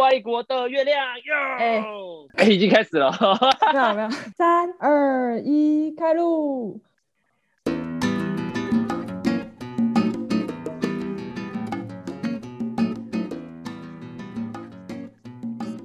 外国的月亮哟！哎，已经开始了，没有没有，三二一，开录！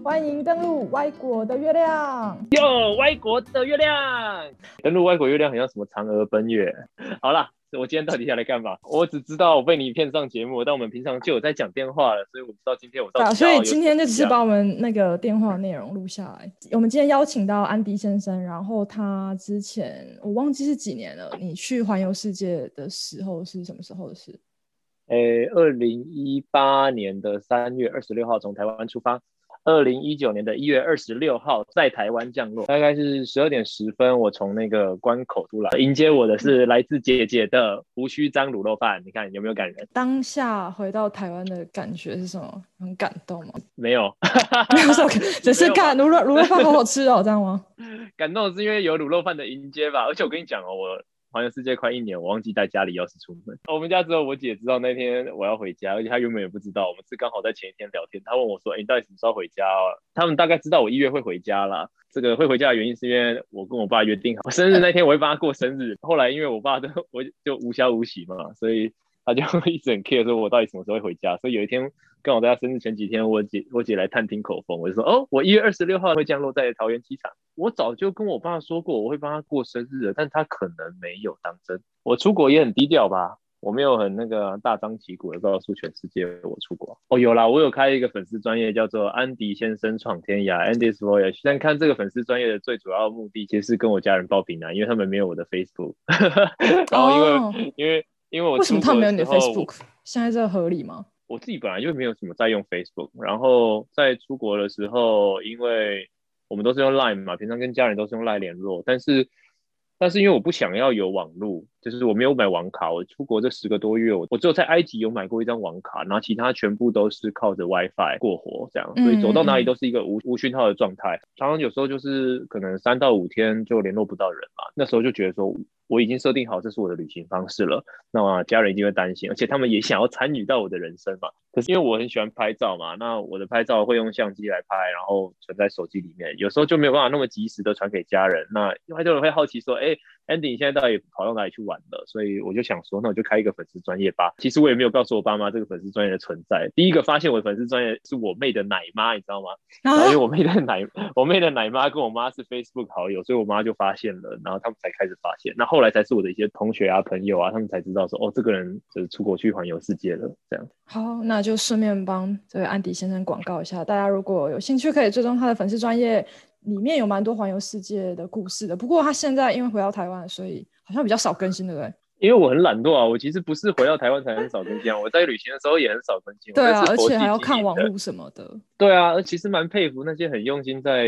欢迎登录外国的月亮哟！外国的月亮，登录外国月亮，很像什么嫦娥奔月。好了。我今天到底要来干嘛？我只知道我被你骗上节目，但我们平常就有在讲电话了，所以我不知道今天我到底。所以今天就只是把我们那个电话内容录下来。我们今天邀请到安迪先生，然后他之前我忘记是几年了。你去环游世界的时候是什么时候的事？诶，二零一八年的三月二十六号从台湾出发。二零一九年的一月二十六号在台湾降落，大概是十二点十分，我从那个关口出来，迎接我的是来自姐姐的胡须张卤肉饭，你看有没有感人？当下回到台湾的感觉是什么？很感动吗？没有，没有说，只是看卤肉卤肉饭好好吃哦，这样吗？感动是因为有卤肉饭的迎接吧，而且我跟你讲哦，我。环游世界快一年，我忘记带家里钥匙出门。我们家只有我姐知道那天我要回家，而且她原本也不知道。我们是刚好在前一天聊天，她问我说：“哎，你到底什么时候回家？”他们大概知道我一月会回家了。这个会回家的原因是因为我跟我爸约定好，我生日那天我会帮他过生日。后来因为我爸都我就无暇无息嘛，所以。他就 一直很 care 说，我到底什么时候会回家？所以有一天刚好在他生日前几天，我姐我姐来探听口风，我就说，哦，我一月二十六号会降落在桃园机场。我早就跟我爸说过，我会帮他过生日的，但他可能没有当真。我出国也很低调吧，我没有很那个大张旗鼓的告诉全世界我出国。哦，有啦，我有开一个粉丝专业叫做安迪先生闯天涯 Andy's Voyage。但看这个粉丝专业的最主要目的，其实是跟我家人报平安，因为他们没有我的 Facebook。然后因为因为。因为我为什么他没有你的 Facebook？现在这合理吗？我自己本来就没有什么在用 Facebook，然后在出国的时候，因为我们都是用 Line 嘛，平常跟家人都是用 Line 联络，但是但是因为我不想要有网络，就是我没有买网卡，我出国这十个多月，我我只有在埃及有买过一张网卡，然后其他全部都是靠着 WiFi 过活，这样，所以走到哪里都是一个无无讯号的状态，常常有时候就是可能三到五天就联络不到人嘛，那时候就觉得说。我已经设定好这是我的旅行方式了，那么家人一定会担心，而且他们也想要参与到我的人生嘛。可是因为我很喜欢拍照嘛，那我的拍照会用相机来拍，然后存在手机里面，有时候就没有办法那么及时的传给家人。那很多人会好奇说，哎，Andy 你现在到底跑到哪里去玩了？所以我就想说，那我就开一个粉丝专业吧。其实我也没有告诉我爸妈这个粉丝专业的存在。第一个发现我的粉丝专业是我妹的奶妈，你知道吗？因为我妹的奶，我妹的奶妈跟我妈是 Facebook 好友，所以我妈就发现了，然后他们才开始发现。那后来才是我的一些同学啊、朋友啊，他们才知道说，哦，这个人就是出国去环游世界了，这样。好，那。就顺便帮这位安迪先生广告一下，大家如果有兴趣，可以追踪他的粉丝专业，里面有蛮多环游世界的故事的。不过他现在因为回到台湾，所以好像比较少更新，对不对？因为我很懒惰啊，我其实不是回到台湾才很少更新，我在旅行的时候也很少更新。对啊，而且还要看网络什么的。对啊，其实蛮佩服那些很用心在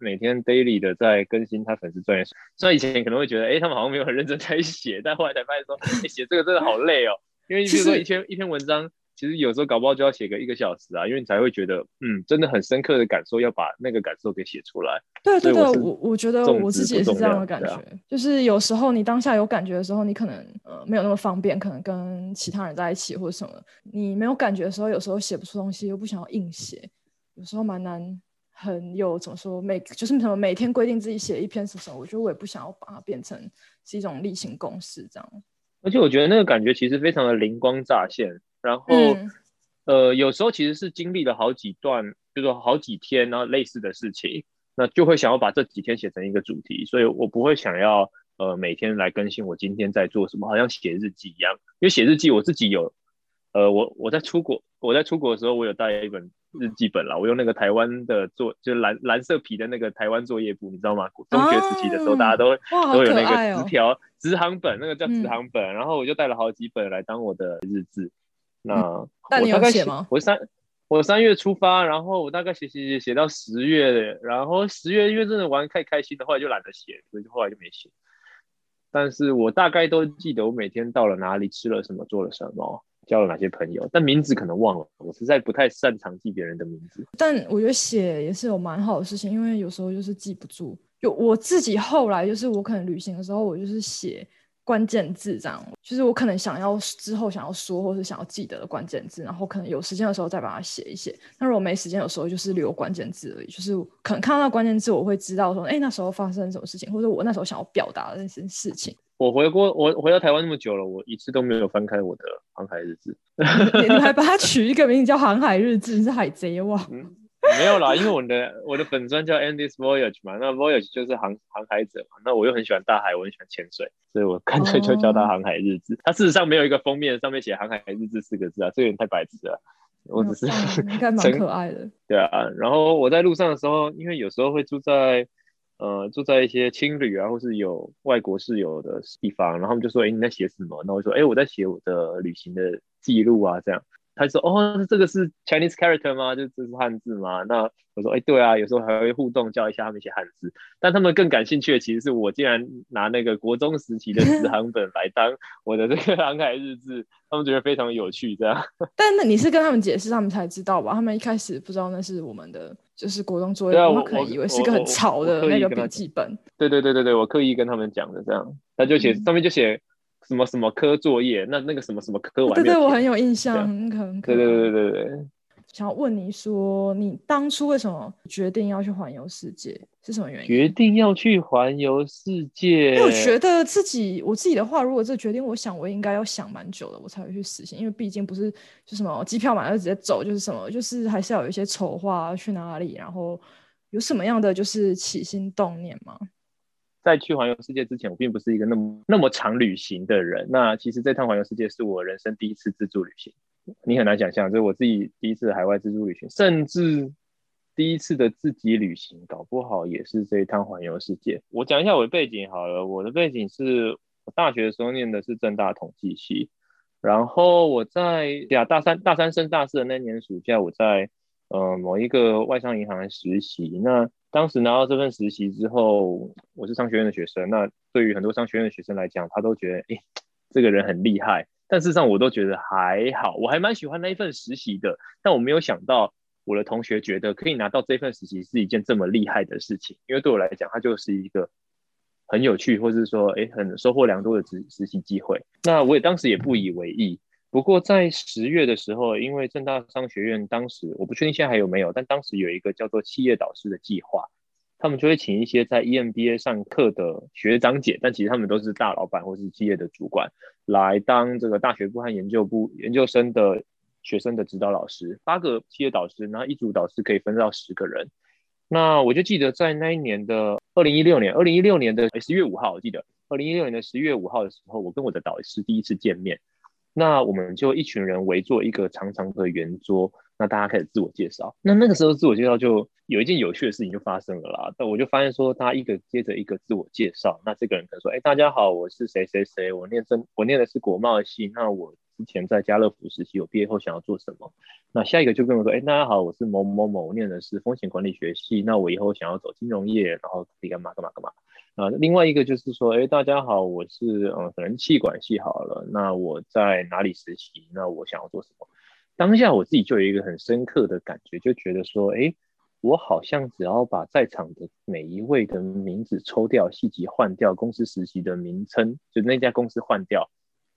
每天 daily 的在更新他粉丝专业。虽然以前可能会觉得，哎，他们好像没有很认真在写，但后来才发现说，写这个真的好累哦。因为比如说一篇一篇文章。其实有时候搞不好就要写个一个小时啊，因为你才会觉得，嗯，真的很深刻的感受，要把那个感受给写出来。对对对，我我觉得我自己也是这样的感觉，就是有时候你当下有感觉的时候，你可能呃没有那么方便，可能跟其他人在一起或者什么，你没有感觉的时候，有时候写不出东西，又不想要硬写，有时候蛮难，很有怎么说，每就是什么每天规定自己写一篇什么，我觉得我也不想要把它变成是一种例行公事这样。而且我觉得那个感觉其实非常的灵光乍现。然后，呃，有时候其实是经历了好几段，就说好几天，然后类似的事情，那就会想要把这几天写成一个主题，所以我不会想要呃每天来更新我今天在做什么，好像写日记一样。因为写日记我自己有，呃，我我在出国，我在出国的时候，我有带一本日记本啦，我用那个台湾的作，就是蓝蓝色皮的那个台湾作业簿，你知道吗？中学时期的时候，大家都都有那个纸条直行本，那个叫纸行本，然后我就带了好几本来当我的日志。那那你有写吗？我三我三月出发，然后我大概写写写写到十月，然后十月因为真的玩太开心的，后来就懒得写，所以后来就没写。但是我大概都记得我每天到了哪里，吃了什么，做了什么，交了哪些朋友，但名字可能忘了。我实在不太擅长记别人的名字。但我觉得写也是有蛮好的事情，因为有时候就是记不住。就我自己后来就是我可能旅行的时候，我就是写。关键字这样，就是我可能想要之后想要说，或是想要记得的关键字，然后可能有时间的时候再把它写一写。那如果没时间，有时候就是留关键字而已，就是可能看到关键字，我会知道说，哎，那时候发生什么事情，或者我那时候想要表达的那些事情。我回国，我回到台湾那么久了，我一次都没有翻开我的航海日志。你还把它取一个名字叫航海日志，是海贼王。没有啦，因为我的我的本专叫 Andy's Voyage 嘛，那 Voyage 就是航航海者嘛，那我又很喜欢大海，我很喜欢潜水，所以我干脆就叫它航海日志。它事实上没有一个封面上面写航海日志四个字啊，这有点太白痴了。我只是 应该蛮可爱的。对啊，然后我在路上的时候，因为有时候会住在呃住在一些青旅啊，或是有外国室友的地方，然后他们就说：“哎，你在写什么？”那我说：“哎，我在写我的旅行的记录啊，这样。”他说：“哦，这个是 Chinese character 吗？就这是汉字吗？”那我说：“哎，对啊，有时候还会互动教一下他们一些汉字。但他们更感兴趣的其实是我竟然拿那个国中时期的直行本来当 我的这个航海日志，他们觉得非常有趣。这样。但那你是跟他们解释，他们才知道吧？他们一开始不知道那是我们的，就是国中作业，他们可能以为是个很潮的那个笔记本。对对对对对，我刻意跟他们讲的这样，他就写上面就写。”什么什么科作业？那那个什么什么科？对对，我很有印象，很可能。对对对对对。想要问你说，你当初为什么决定要去环游世界？是什么原因？决定要去环游世界？因为我觉得自己，我自己的话，如果这决定，我想我应该要想蛮久的，我才会去实现。因为毕竟不是就什么机票买了直接走，就是什么，就是还是要有一些筹划去哪里，然后有什么样的就是起心动念吗？在去环游世界之前，我并不是一个那么那么长旅行的人。那其实这趟环游世界是我人生第一次自助旅行，你很难想象，这是我自己第一次海外自助旅行，甚至第一次的自己旅行，搞不好也是这一趟环游世界。我讲一下我的背景好了，我的背景是我大学的时候念的是正大统计系，然后我在呀大三大三升大四的那年暑假，我在呃某一个外商银行实习。那当时拿到这份实习之后，我是商学院的学生。那对于很多商学院的学生来讲，他都觉得，哎，这个人很厉害。但事实上，我都觉得还好，我还蛮喜欢那一份实习的。但我没有想到，我的同学觉得可以拿到这份实习是一件这么厉害的事情。因为对我来讲，它就是一个很有趣，或是说，哎，很收获良多的实实习机会。那我也当时也不以为意。不过在十月的时候，因为正大商学院当时我不确定现在还有没有，但当时有一个叫做企业导师的计划，他们就会请一些在 EMBA 上课的学长姐，但其实他们都是大老板或是企业的主管，来当这个大学部和研究部研究生的学生的指导老师。八个企业导师，然后一组导师可以分到十个人。那我就记得在那一年的二零一六年，二零一六年的十月五号，我记得二零一六年的十月五号的时候，我跟我的导师第一次见面。那我们就一群人围坐一个长长的圆桌，那大家开始自我介绍。那那个时候自我介绍就有一件有趣的事情就发生了啦。那我就发现说，大家一个接着一个自我介绍。那这个人可能说：“哎，大家好，我是谁谁谁，我念真我念的是国贸系。那我之前在家乐福实习，我毕业后想要做什么？”那下一个就跟我说：“哎，大家好，我是某某某，念的是风险管理学系。那我以后想要走金融业，然后可以干嘛干嘛干嘛。”啊，另外一个就是说，哎，大家好，我是嗯，可能气管系好了，那我在哪里实习？那我想要做什么？当下我自己就有一个很深刻的感觉，就觉得说，哎，我好像只要把在场的每一位的名字抽掉，细节换掉，公司实习的名称，就那家公司换掉，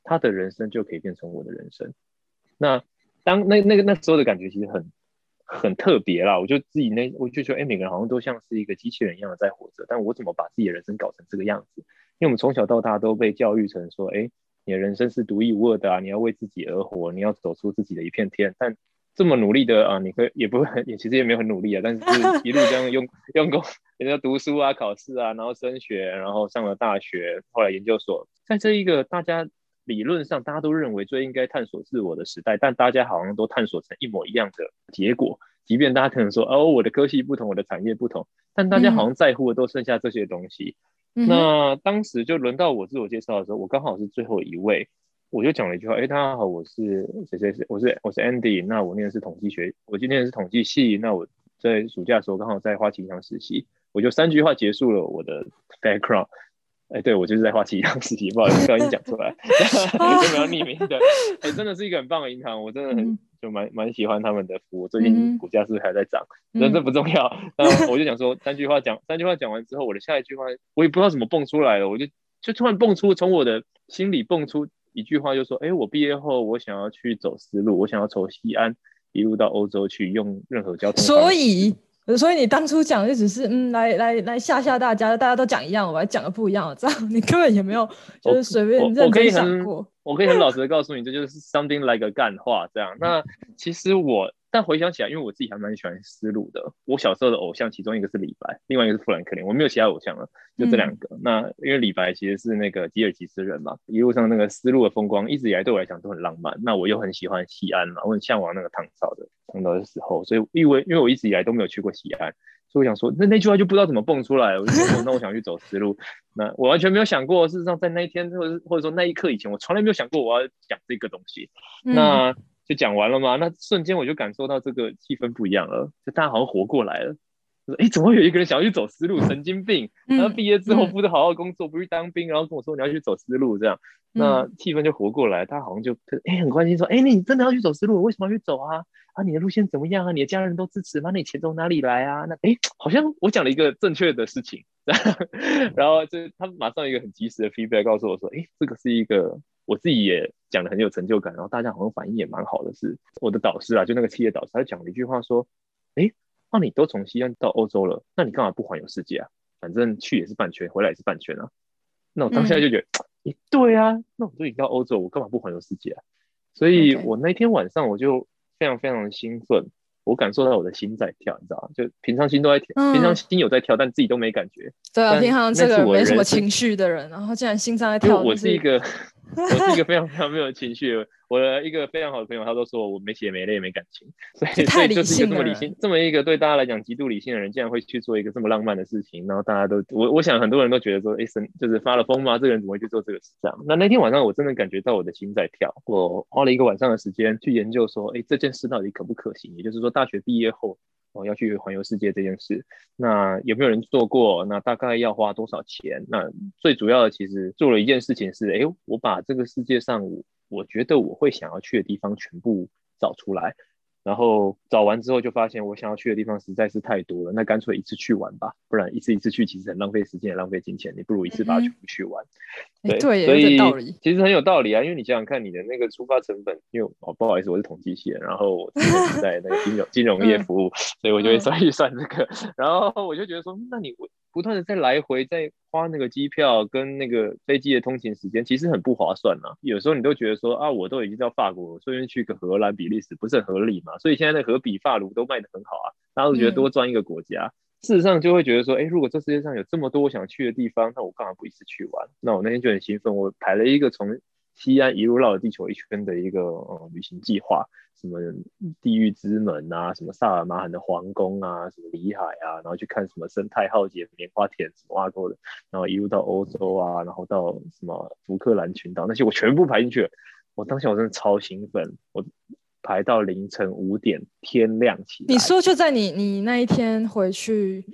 他的人生就可以变成我的人生。那当那那个那时候的感觉其实很。很特别啦，我就自己那，我就觉得，哎，每个人好像都像是一个机器人一样的在活着，但我怎么把自己的人生搞成这个样子？因为我们从小到大都被教育成说，哎，你的人生是独一无二的啊，你要为自己而活，你要走出自己的一片天。但这么努力的啊，你可以也不会，也其实也没有很努力啊，但是 一路这样用用功，人家读书啊、考试啊，然后升学，然后上了大学，后来研究所，在这一个大家。理论上，大家都认为最应该探索自我的时代，但大家好像都探索成一模一样的结果。即便大家可能说，哦，我的科系不同，我的产业不同，但大家好像在乎的都剩下这些东西。那当时就轮到我自我介绍的时候，我刚好是最后一位，我就讲了一句话：，哎，大家好，我是谁谁谁，我是我是 Andy，那我念的是统计学，我今天是统计系，那我在暑假的时候刚好在花旗银行实习，我就三句话结束了我的 background。哎，对我就是在花旗银行实习，不好意思，不小心讲出来，就没有匿名的。哎，真的是一个很棒的银行，我真的很就蛮蛮喜欢他们的服务。最近股价是不是还在涨？但这不重要。那我就想说三句话讲，三句话讲完之后，我的下一句话我也不知道怎么蹦出来了，我就就突然蹦出从我的心里蹦出一句话，就说：哎，我毕业后我想要去走丝路，我想要从西安一路到欧洲去，用任何交通。所以。所以你当初讲就只是嗯来来来吓吓大家，大家都讲一样，我还讲的不一样，这样你根本也没有 就是随便认真想过。我可以很老实的告诉你，这就是 something like a 干话这样。那其实我。但回想起来，因为我自己还蛮喜欢丝路的。我小时候的偶像，其中一个是李白，另外一个是富兰克林。我没有其他偶像了，就这两个。那因为李白其实是那个吉尔吉斯人嘛，一路上那个丝路的风光，一直以来对我来讲都很浪漫。那我又很喜欢西安嘛，我很向往那个唐朝的唐朝的时候。所以因为因为我一直以来都没有去过西安，所以我想说，那那句话就不知道怎么蹦出来。我就说，那我想去走丝路。那我完全没有想过，事实上在那一天，或者或者说那一刻以前，我从来没有想过我要讲这个东西。那。就讲完了吗？那瞬间我就感受到这个气氛不一样了，就大家好像活过来了。说：“哎，怎么会有一个人想要去走丝路？神经病！然后毕业之后不是好好工作，不去当兵，然后跟我说你要去走丝路，这样，那气氛就活过来。他好像就哎很关心说：哎，你真的要去走丝路？为什么要去走啊？啊，你的路线怎么样啊？你的家人都支持吗？你钱从哪里来啊？那哎，好像我讲了一个正确的事情，然后就他马上一个很及时的 feedback 告诉我说：哎，这个是一个。”我自己也讲的很有成就感，然后大家好像反应也蛮好的。是我的导师啊，就那个企业导师，他讲了一句话说：“哎，那你都从西安到欧洲了，那你干嘛不环游世界啊？反正去也是半圈，回来也是半圈啊。”那我当下就觉得，哎，对啊，那我都已经到欧洲，我干嘛不环游世界啊？所以我那天晚上我就非常非常的兴奋，我感受到我的心在跳，你知道吗？就平常心都在跳，平常心有在跳，但自己都没感觉。对啊，平常这个没什么情绪的人，然后竟然心脏在跳，我是一个。我是一个非常非常没有情绪，我的一个非常好的朋友，他都说我没血没泪没感情，所以所以就是一个这么理性，这么一个对大家来讲极度理性的人，竟然会去做一个这么浪漫的事情，然后大家都我我想很多人都觉得说，哎，神就是发了疯吗？这个人怎么会去做这个事？这样，那那天晚上我真的感觉到我的心在跳，我花了一个晚上的时间去研究说，哎，这件事到底可不可行？也就是说，大学毕业后。我，要去环游世界这件事，那有没有人做过？那大概要花多少钱？那最主要的其实做了一件事情是，哎，我把这个世界上我我觉得我会想要去的地方全部找出来。然后找完之后就发现，我想要去的地方实在是太多了，那干脆一次去玩吧，不然一次一次去其实很浪费时间，也浪费金钱，你不如一次把它全部去完。对，所以其实很有道理啊，因为你想想看，你的那个出发成本，因为哦不好意思，我是统计系的，然后我在那个金融 金融业服务，所以我就会算一算这个，然后我就觉得说，那你不断的在来回在花那个机票跟那个飞机的通勤时间，其实很不划算呐。有时候你都觉得说啊，我都已经到法国，顺便去个荷兰、比利时，不是很合理嘛？所以现在的荷比法卢都卖的很好啊，大家都觉得多赚一个国家。事实上就会觉得说，哎，如果这世界上有这么多我想去的地方，那我干嘛不一次去玩？那我那天就很兴奋，我排了一个从西安一路绕了地球一圈的一个呃旅行计划，什么地狱之门啊，什么萨尔马罕的皇宫啊，什么里海啊，然后去看什么生态浩劫棉花田什么挖沟的，然后一路到欧洲啊，然后到什么福克兰群岛那些我全部排进去了。我当下我真的超兴奋，我。排到凌晨五点，天亮起。你说就在你你那一天回去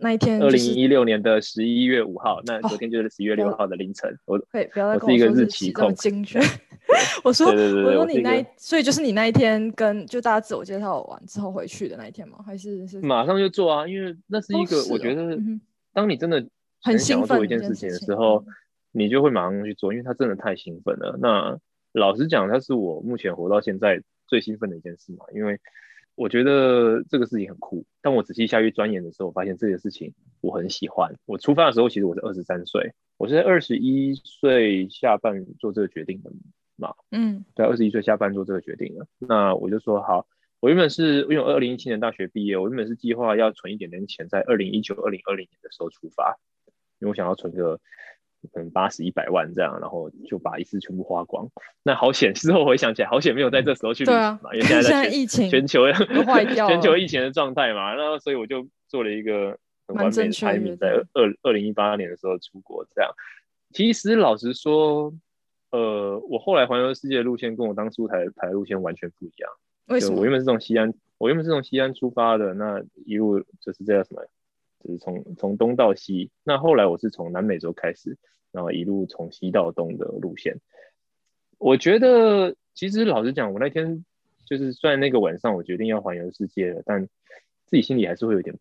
那一天，二零一六年的十一月五号，那昨天就是十一月六号的凌晨。我可以不要再跟我说这么精确。我说我说你那，所以就是你那一天跟就大家自我介绍完之后回去的那一天吗？还是是马上就做啊？因为那是一个我觉得，当你真的很想要做一件事情的时候，你就会马上去做，因为它真的太兴奋了。那老实讲，它是我目前活到现在。最兴奋的一件事嘛，因为我觉得这个事情很酷。当我仔细下去钻研的时候，我发现这件事情我很喜欢。我出发的时候，其实我是二十三岁，我是在二十一岁下半做这个决定的嘛。嗯，在二十一岁下半做这个决定了。那我就说好，我原本是因为二零一七年大学毕业，我原本是计划要存一点点钱，在二零一九、二零二零年的时候出发，因为我想要存个。可能八十一百万这样，然后就把一次全部花光。那好险，事后回想起来，好险没有在这时候去旅行嘛，因为现在在 疫情，全球全球疫情的状态嘛。然后所以我就做了一个很完美的排名，在二二零一八年的时候出国这样。其实老实说，呃，我后来环游世界的路线跟我当初台台路线完全不一样。为什么？我原本是从西安，我原本是从西安出发的，那一路就是这叫什么？就是从从东到西，那后来我是从南美洲开始，然后一路从西到东的路线。我觉得其实老实讲，我那天就是虽然那个晚上我决定要环游世界了，但自己心里还是会有点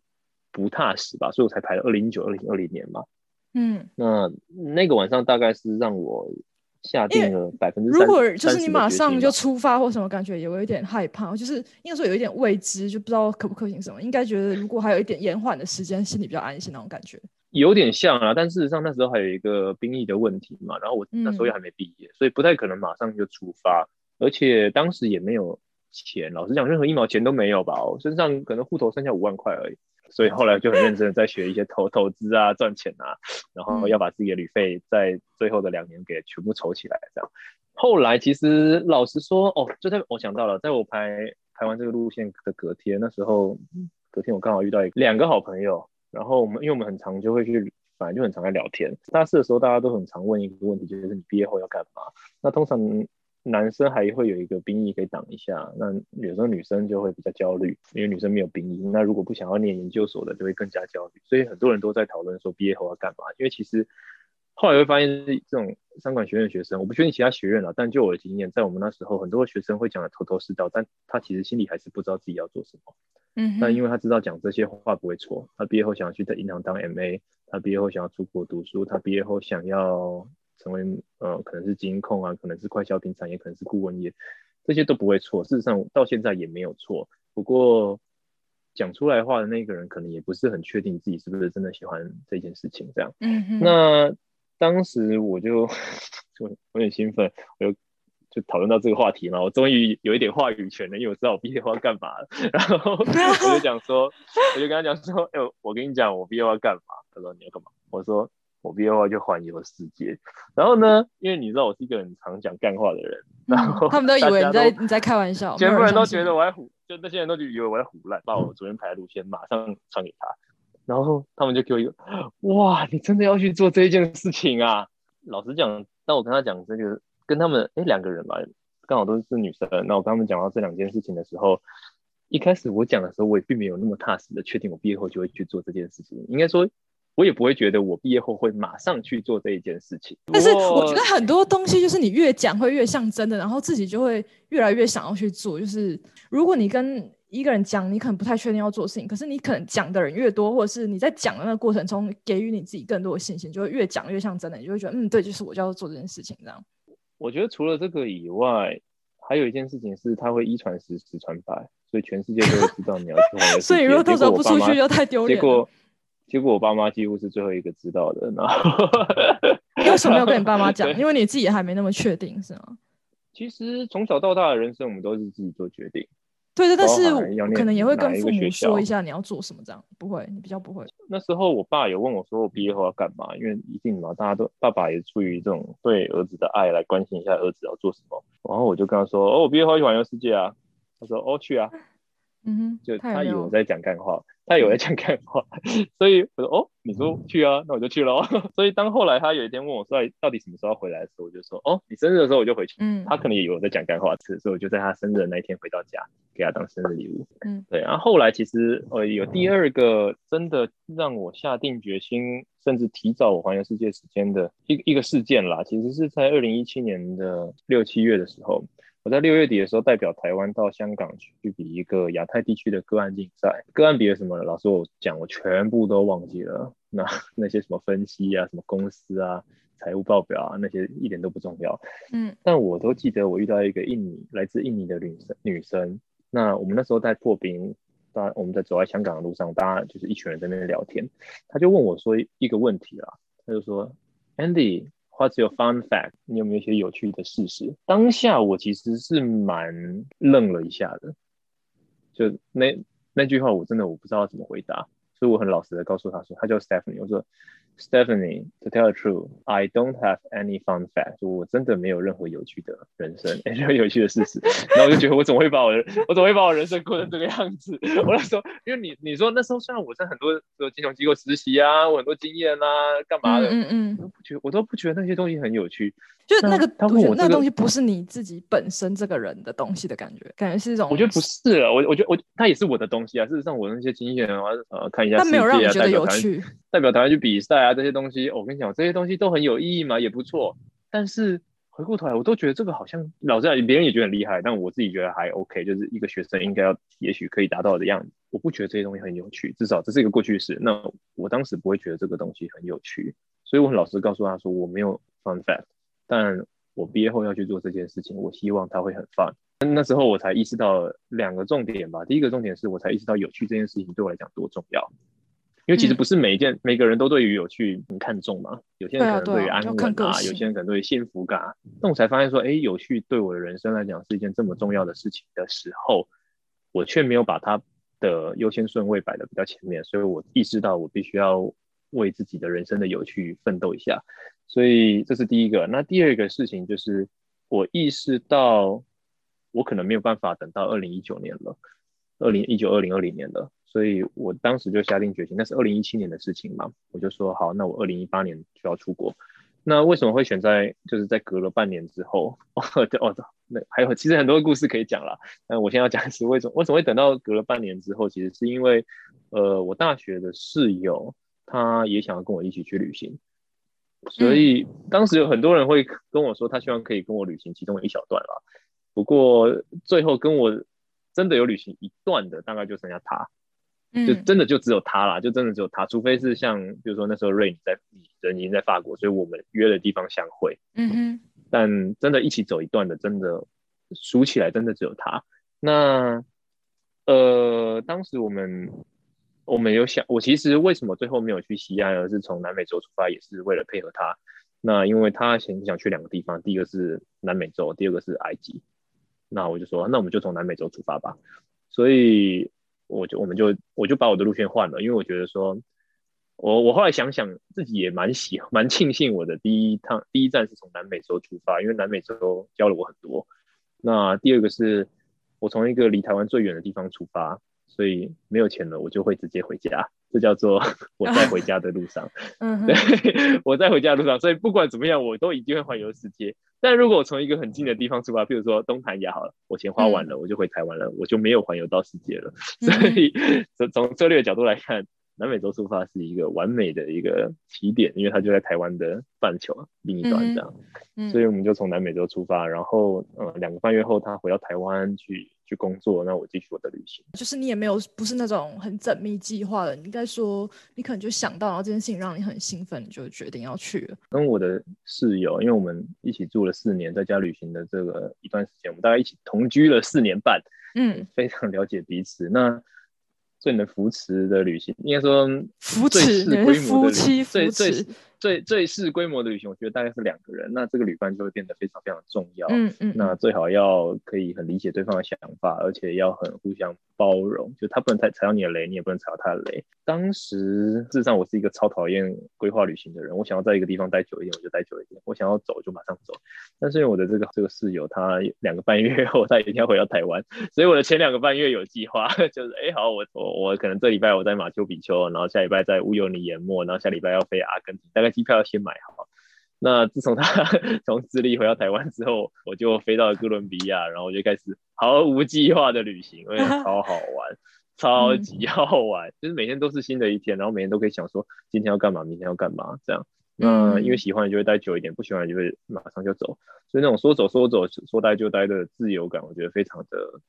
不踏实吧，所以我才排了二零一九、二零二零年嘛。嗯，那那个晚上大概是让我下定了百分之如果就是你马上就出发或什么，感觉也有一点害怕，就是应该说有一点未知，就不知道可不可行什么。应该觉得如果还有一点延缓的时间，心里比较安心那种感觉。有点像啊，但事实上那时候还有一个兵役的问题嘛，然后我那时候也还没毕业，所以不太可能马上就出发，而且当时也没有钱，老实讲，任何一毛钱都没有吧，我身上可能户头剩下五万块而已，所以后来就很认真的在学一些投投资啊，赚钱啊，然后要把自己的旅费在最后的两年给全部筹起来，这样。后来其实老实说，哦，就在我想到了，在我排排完这个路线的隔天，那时候隔天我刚好遇到一两个好朋友。然后我们，因为我们很常就会去，反正就很常在聊天。大四的时候，大家都很常问一个问题，就是你毕业后要干嘛？那通常男生还会有一个兵役可以挡一下，那有时候女生就会比较焦虑，因为女生没有兵役。那如果不想要念研究所的，就会更加焦虑。所以很多人都在讨论说毕业后要干嘛？因为其实后来会发现，这种商管学院的学生，我不确定其他学院了，但就我的经验，在我们那时候，很多学生会讲的头头是道，但他其实心里还是不知道自己要做什么。嗯，但因为他知道讲这些话不会错，他毕业后想要去在银行当 MA，他毕业后想要出国读书，他毕业后想要成为呃可能是金控啊，可能是快消品产业，可能是顾问业，这些都不会错。事实上到现在也没有错。不过讲出来话的那个人可能也不是很确定自己是不是真的喜欢这件事情。这样，嗯，那当时我就就有点兴奋，我就。就讨论到这个话题嘛，我终于有一点话语权了，因为我知道我毕业后要干嘛了。然后我就讲说，我就跟他讲说，哎，我跟你讲，我毕业后要干嘛？他说你要干嘛？我说我毕业后就环游世界。然后呢，因为你知道我是一个很常讲干话的人，然后他们都以为你在你在开玩笑，全部人都觉得我在胡，就那些人都以为我在胡乱，把我昨天排的路线马上传给他，然后他们就给我一个，哇，你真的要去做这一件事情啊？老实讲，当我跟他讲这个。跟他们哎两个人吧，刚好都是女生。那我跟他们讲到这两件事情的时候，一开始我讲的时候，我也并没有那么踏实的确定我毕业后就会去做这件事情。应该说，我也不会觉得我毕业后会马上去做这一件事情。但是我觉得很多东西就是你越讲会越像真的，然后自己就会越来越想要去做。就是如果你跟一个人讲，你可能不太确定要做事情，可是你可能讲的人越多，或者是你在讲的那个过程中给予你自己更多的信心，就会越讲越像真的，你就会觉得嗯，对，就是我就要做这件事情这样。我觉得除了这个以外，还有一件事情是它会一传十，十传百，所以全世界都会知道你要去环游。所以如果到时候不出去就太丢脸。结果，结果我爸妈几乎是最后一个知道的。然后，为什么要跟你爸妈讲？因为你自己还没那么确定，是吗？其实从小到大的人生，我们都是自己做决定。对对，但是可能也会跟父母说一下你要做什么，这样不会，你比较不会。那时候我爸有问我说，我毕业后要干嘛？因为一定嘛，大家都爸爸也出于这种对儿子的爱来关心一下儿子要做什么。然后我就跟他说，哦，我毕业后去环游世界啊。他说，哦，去啊。嗯哼，就他以为我在讲干话。他有在讲干话，所以我说哦，你说去啊，那我就去了。所以当后来他有一天问我说到底什么时候回来的时候，我就说哦，你生日的时候我就回去。嗯，他可能也有在讲干话吃，所以我就在他生日的那一天回到家，给他当生日礼物。嗯，对。然后后来其实呃有第二个真的让我下定决心，甚至提早我环游世界时间的一一个事件啦，其实是在二零一七年的六七月的时候。我在六月底的时候代表台湾到香港去比一个亚太地区的个案竞赛，个案比了什么？老师我讲我全部都忘记了。那 那些什么分析啊，什么公司啊，财务报表啊，那些一点都不重要。嗯，但我都记得我遇到一个印尼来自印尼的女生女生。那我们那时候在破冰，大我们在走在香港的路上，大家就是一群人在那边聊天。他就问我说一个问题啦，他就说，Andy。他只有 fun fact，你有没有一些有趣的事实？当下我其实是蛮愣了一下的，就那那句话我真的我不知道怎么回答，所以我很老实的告诉他说，他叫 Stephanie，我说。Stephanie, to tell the truth, I don't have any fun fact。就我真的没有任何有趣的人生，任何有趣的事实。然后我就觉得我怎么会把我的，我怎么会把我人生过成这个样子？我那时候，因为你你说那时候虽然我在很多的金融机构实习啊，我很多经验啊，干嘛的，嗯嗯，我都不觉我都不觉得那些东西很有趣。就是那个，我那个东西不是你自己本身这个人的东西的感觉，感觉是一种。我觉得不是，我我觉得我他也是我的东西啊。事实上，我那些经验啊，呃，看一下世界啊，代表台湾，代表台湾去比赛啊，这些东西，我跟你讲，这些东西都很有意义嘛，也不错。但是回过头来，我都觉得这个好像老实讲，别人也觉得很厉害，但我自己觉得还 OK，就是一个学生应该要，也许可以达到的样子。我不觉得这些东西很有趣，至少这是一个过去式。那我当时不会觉得这个东西很有趣。所以我很老实告诉他说我没有 fun fact，但我毕业后要去做这件事情，我希望他会很 fun。那时候我才意识到两个重点吧，第一个重点是我才意识到有趣这件事情对我来讲多重要。因为其实不是每一件每个人都对于有趣很看重嘛，有些人可能对于安稳啊，有些人可能对于幸福感。那我才发现说，哎，有趣对我的人生来讲是一件这么重要的事情的时候，我却没有把它的优先顺位摆的比较前面，所以我意识到我必须要为自己的人生的有趣奋斗一下。所以这是第一个。那第二个事情就是我意识到我可能没有办法等到二零一九年了，二零一九二零二零年了。所以我当时就下定决心，那是二零一七年的事情嘛，我就说好，那我二零一八年就要出国。那为什么会选在就是在隔了半年之后？哦，哦，那还有其实很多故事可以讲了。那我先要讲的是为什么为什么会等到隔了半年之后？其实是因为呃，我大学的室友他也想要跟我一起去旅行，所以当时有很多人会跟我说，他希望可以跟我旅行其中一小段啦。不过最后跟我真的有旅行一段的，大概就剩下他。就真的就只有他啦，就真的只有他，除非是像比如说那时候瑞你在你人已经在法国，所以我们约的地方相会。嗯哼。但真的一起走一段的，真的数起来真的只有他。那呃，当时我们我们有想，我其实为什么最后没有去西安，而是从南美洲出发，也是为了配合他。那因为他想想去两个地方，第一个是南美洲，第二个是埃及。那我就说，那我们就从南美洲出发吧。所以。我就我们就我就把我的路线换了，因为我觉得说，我我后来想想自己也蛮喜蛮庆幸我的第一趟第一站是从南美洲出发，因为南美洲教了我很多。那第二个是我从一个离台湾最远的地方出发，所以没有钱了，我就会直接回家。这叫做 我在回家的路上，嗯，对，我在回家的路上，所以不管怎么样，我都一定会环游世界。但如果我从一个很近的地方出发，比如说东南亚好了，我钱花完了，我就回台湾了，我就没有环游到世界了。所以从从策略角度来看，南美洲出发是一个完美的一个起点，因为它就在台湾的半球另一端这样。所以我们就从南美洲出发，然后呃两个半月后，他回到台湾去。去工作，那我继续我的旅行。就是你也没有不是那种很缜密计划的，你应该说你可能就想到然后这件事情，让你很兴奋，你就决定要去了。跟我的室友，因为我们一起住了四年，在家旅行的这个一段时间，我们大概一起同居了四年半，嗯，非常了解彼此。那最能扶持的旅行，应该说扶持夫妻扶持。最最是规模的旅行，我觉得大概是两个人，那这个旅伴就会变得非常非常重要。嗯嗯，那最好要可以很理解对方的想法，而且要很互相包容，就他不能踩踩到你的雷，你也不能踩到他的雷。当时事实上我是一个超讨厌规划旅行的人，我想要在一个地方待久一点，我就待久一点；我想要走就马上走。但是因为我的这个这个室友，他两个半月后他一定要回到台湾，所以我的前两个半月有计划，就是哎好，我我我可能这礼拜我在马丘比丘，然后下礼拜在乌尤尼盐莫，然后下礼拜要飞阿根廷，大概。机票要先买好。那自从他 从智利回到台湾之后，我就飞到了哥伦比亚，然后我就开始毫无计划的旅行，因为超好玩，超级好玩，就是每天都是新的一天，然后每天都可以想说今天要干嘛，明天要干嘛这样。那因为喜欢就会待久一点，不喜欢就会马上就走，所以那种说走说走说待就待的自由感，我觉得非常的。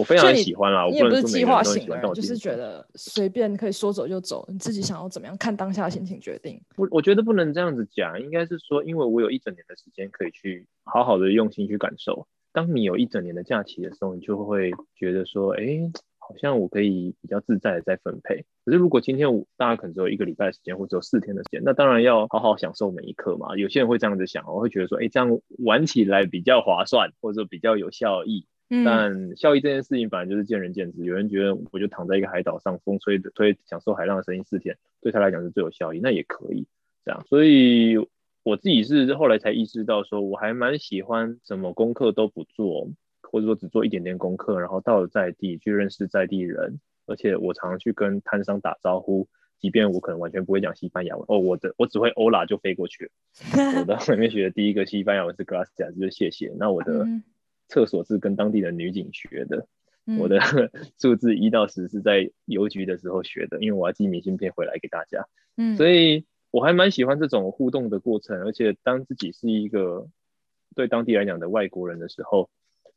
我非常喜欢啦，我也不是计划型的，就是觉得随便可以说走就走，你自己想要怎么样，看当下心情决定。我我觉得不能这样子讲，应该是说，因为我有一整年的时间可以去好好的用心去感受。当你有一整年的假期的时候，你就会觉得说，哎，好像我可以比较自在的在分配。可是如果今天我大家可能只有一个礼拜的时间，或者有四天的时间，那当然要好好享受每一刻嘛。有些人会这样子想，我会觉得说，哎，这样玩起来比较划算，或者比较有效益。但效益这件事情反正就是见仁见智，有人觉得我就躺在一个海岛上，风吹的吹，享受海浪的声音四天，对他来讲是最有效益，那也可以这样。所以我自己是后来才意识到，说我还蛮喜欢什么功课都不做，或者说只做一点点功课，然后到了在地去认识在地人，而且我常常去跟摊商打招呼，即便我可能完全不会讲西班牙文，哦，我的我只会欧拉就飞过去了。我的 里 面学的第一个西班牙文是 gracias，就是谢谢。那我的。厕所是跟当地的女警学的，我的 数字一到十是在邮局的时候学的，因为我要寄明信片回来给大家。嗯，所以我还蛮喜欢这种互动的过程，而且当自己是一个对当地来讲的外国人的时候，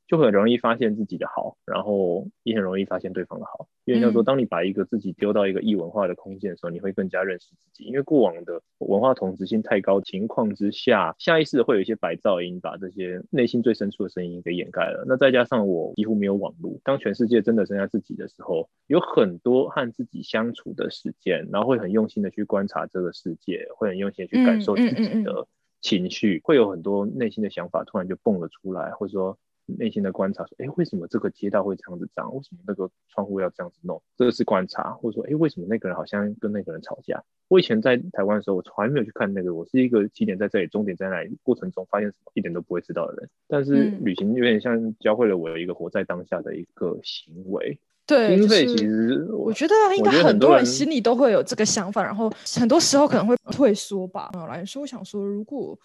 就很容易发现自己的好，然后也很容易发现对方的好。因为叫说，当你把一个自己丢到一个异文化的空间的时候，你会更加认识自己。因为过往的文化同质性太高情况之下，下意识会有一些白噪音把这些内心最深处的声音给掩盖了。那再加上我几乎没有网络，当全世界真的剩下自己的时候，有很多和自己相处的时间，然后会很用心的去观察这个世界，会很用心的去感受自己的情绪，会有很多内心的想法突然就蹦了出来，或者说。内心的观察说：“哎，为什么这个街道会这样子脏？为什么那个窗户要这样子弄？这个是观察，或者说，哎，为什么那个人好像跟那个人吵架？我以前在台湾的时候，我从来没有去看那个。我是一个起点在这里，终点在哪里？过程中发现什么，一点都不会知道的人。但是旅行有点像教会了我一个活在当下的一个行为。对，就是其实我觉得应该很多人心里都会有这个想法，然后很多时候可能会退缩吧。来说，我想说，如果。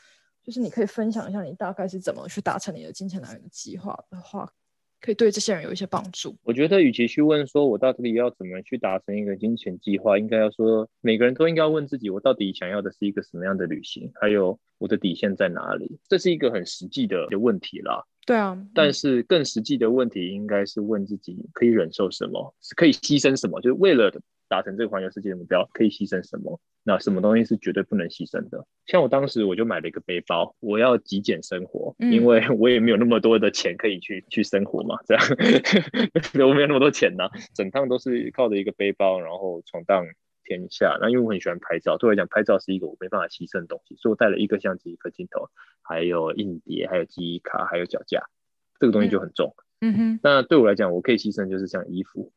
就是你可以分享一下你大概是怎么去达成你的金钱来源的计划的话，可以对这些人有一些帮助。我觉得，与其去问说我到底要怎么去达成一个金钱计划，应该要说每个人都应该要问自己，我到底想要的是一个什么样的旅行，还有我的底线在哪里？这是一个很实际的问题啦。对啊，但是更实际的问题应该是问自己可以忍受什么，可以牺牲什么，就是为了。达成这个环游世界的目标，可以牺牲什么？那什么东西是绝对不能牺牲的？像我当时我就买了一个背包，我要极简生活，因为我也没有那么多的钱可以去去生活嘛。这样，我没有那么多钱呢，整趟都是靠着一个背包，然后闯荡天下。那因为我很喜欢拍照，对我来讲，拍照是一个我没办法牺牲的东西，所以我带了一个相机、一个镜头，还有硬碟、还有记忆卡、还有脚架，这个东西就很重。嗯哼。那对我来讲，我可以牺牲就是像衣服。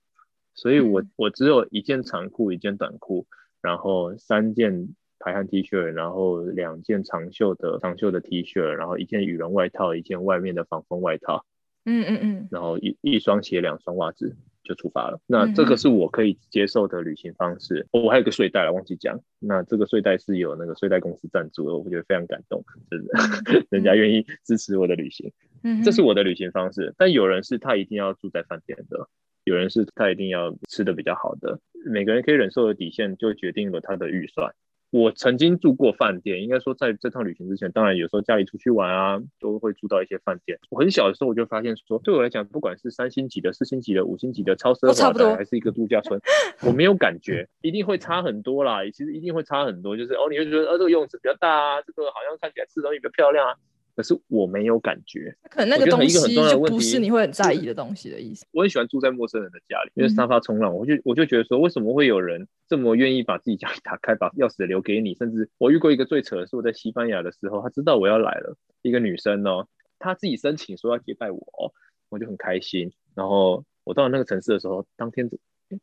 所以，我我只有一件长裤，一件短裤，然后三件排汗 T 恤，然后两件长袖的长袖的 T 恤，然后一件羽绒外套，一件外面的防风外套，嗯嗯嗯，然后一一双鞋，两双袜子就出发了。那这个是我可以接受的旅行方式。我还有个睡袋了，忘记讲。那这个睡袋是有那个睡袋公司赞助的，我觉得非常感动，真的，人家愿意支持我的旅行。嗯，这是我的旅行方式。但有人是他一定要住在饭店的。有人是他一定要吃的比较好的，每个人可以忍受的底线就决定了他的预算。我曾经住过饭店，应该说在这趟旅行之前，当然有时候家里出去玩啊，都会住到一些饭店。我很小的时候我就发现说，对我来讲，不管是三星级的、四星级的、五星级的超奢华的，还是一个度假村，我没有感觉，一定会差很多啦。其实一定会差很多，就是哦，你会觉得呃这个游泳池比较大啊，这个好像看起来吃东西比较漂亮啊。可是我没有感觉，可能那个东西就不是你会很在意的东西的意思。我很喜欢住在陌生人的家里，因为沙发冲浪，我就我就觉得说，为什么会有人这么愿意把自己家里打开，把钥匙留给你？甚至我遇过一个最扯的是，我在西班牙的时候，他知道我要来了，一个女生哦，她自己申请说要接待我，我就很开心。然后我到了那个城市的时候，当天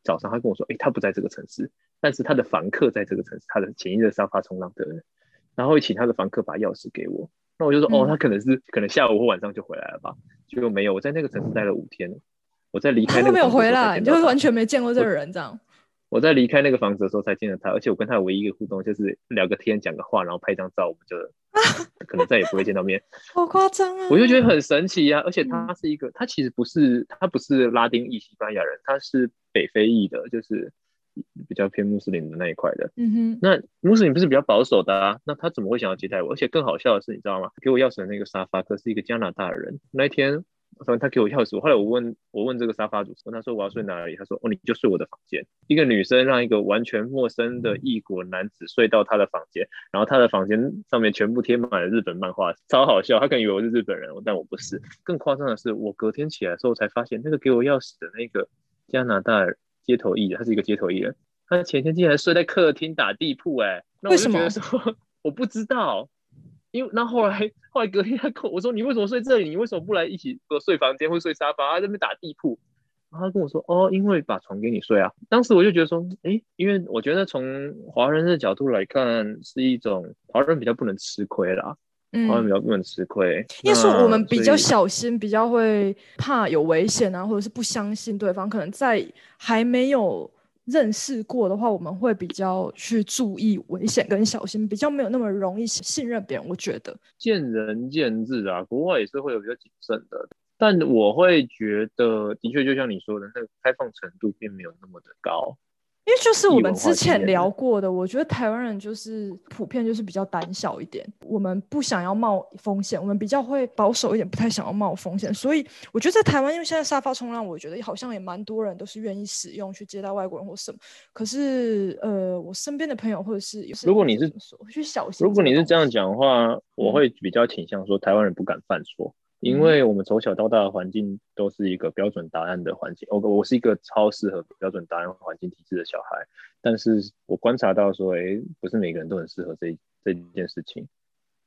早上她跟我说，哎，她不在这个城市，但是她的房客在这个城市，她的前一日沙发冲浪的人，然后请他的房客把钥匙给我。那我就说，哦，他可能是可能下午或晚上就回来了吧？结果没有，我在那个城市待了五天，我在离开那个没有回来，你就完全没见过这个人这样。我在离开那个房子的时候才见了他，而且我跟他唯一一个互动就是聊个天、讲个话，然后拍张照，我们就 可能再也不会见到面。好夸张啊！我就觉得很神奇呀，而且他是一个，他其实不是他不是拉丁裔西班牙人，他是北非裔的，就是。比较偏穆斯林的那一块的，嗯哼，那穆斯林不是比较保守的啊？那他怎么会想要接待我？而且更好笑的是，你知道吗？给我钥匙的那个沙发客是一个加拿大人。那一天，反正他给我钥匙，后来我问我问这个沙发主，问他说我要睡哪里？他说哦，你就睡我的房间。一个女生让一个完全陌生的异国男子睡到她的房间，然后她的房间上面全部贴满了日本漫画，超好笑。他可能以为我是日本人，但我不是。更夸张的是，我隔天起来的时候才发现，那个给我钥匙的那个加拿大人。街头艺人，他是一个街头艺人。他前天竟然睡在客厅打地铺，哎，那我就觉得说我不知道，因为那后来后来隔天他跟我说，你为什么睡这里？你为什么不来一起睡房间或睡沙发？他在那边打地铺，然后他跟我说，哦，因为把床给你睡啊。当时我就觉得说，哎，因为我觉得从华人的角度来看，是一种华人比较不能吃亏啦。华人比较不能吃亏，因为说我们比较小心，比较会怕有危险啊，或者是不相信对方。可能在还没有认识过的话，我们会比较去注意危险跟小心，比较没有那么容易信任别人。我觉得见仁见智啊，国外也是会有比较谨慎的，但我会觉得，的确就像你说的，那个开放程度并没有那么的高。因为就是我们之前聊过的，我觉得台湾人就是普遍就是比较胆小一点，我们不想要冒风险，我们比较会保守一点，不太想要冒风险。所以我觉得在台湾，因为现在沙发冲浪，我觉得好像也蛮多人都是愿意使用去接待外国人或什么。可是呃，我身边的朋友或者是如果你是去小心，如果你是这样讲的话，我会比较倾向说台湾人不敢犯错。因为我们从小到大的环境都是一个标准答案的环境，我我是一个超适合标准答案环境体制的小孩，但是我观察到说，哎，不是每个人都很适合这这件事情。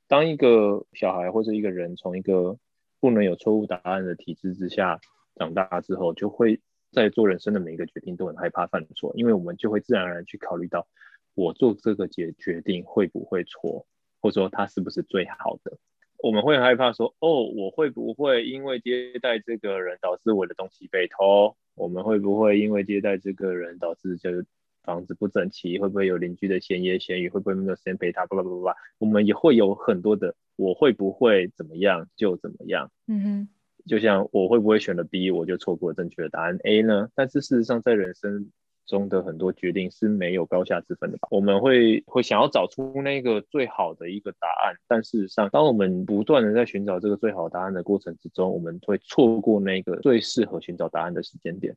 当一个小孩或者一个人从一个不能有错误答案的体制之下长大之后，就会在做人生的每一个决定都很害怕犯错，因为我们就会自然而然去考虑到，我做这个决决定会不会错，或者说它是不是最好的。我们会害怕说，哦，我会不会因为接待这个人导致我的东西被偷？我们会不会因为接待这个人导致就是房子不整齐？会不会有邻居的闲言闲语？会不会没有时间陪他？巴拉巴拉巴拉，我们也会有很多的，我会不会怎么样就怎么样？嗯哼，就像我会不会选了 B，我就错过了正确的答案 A 呢？但是事实上，在人生。中的很多决定是没有高下之分的吧？我们会会想要找出那个最好的一个答案，但事实上，当我们不断的在寻找这个最好答案的过程之中，我们会错过那个最适合寻找答案的时间点。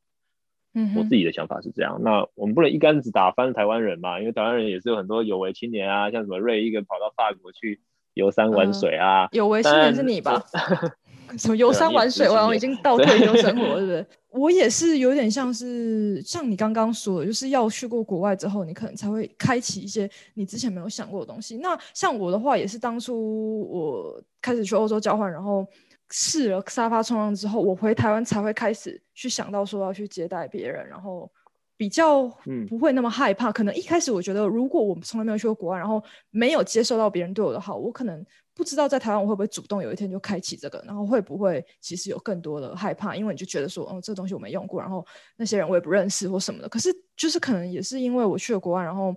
嗯，我自己的想法是这样。那我们不能一竿子打翻台湾人嘛？因为台湾人也是有很多有为青年啊，像什么瑞一个跑到法国去游山玩水啊，有为青年是你吧？什么游山玩水，我已经到退休生活，对不对？我也是有点像是像你刚刚说的，就是要去过国外之后，你可能才会开启一些你之前没有想过的东西。那像我的话，也是当初我开始去欧洲交换，然后试了沙发冲浪之后，我回台湾才会开始去想到说要去接待别人，然后比较不会那么害怕。可能一开始我觉得，如果我从来没有去过国外，然后没有接受到别人对我的好，我可能。不知道在台湾我会不会主动有一天就开启这个，然后会不会其实有更多的害怕，因为你就觉得说，哦，这个东西我没用过，然后那些人我也不认识或什么的。可是就是可能也是因为我去了国外，然后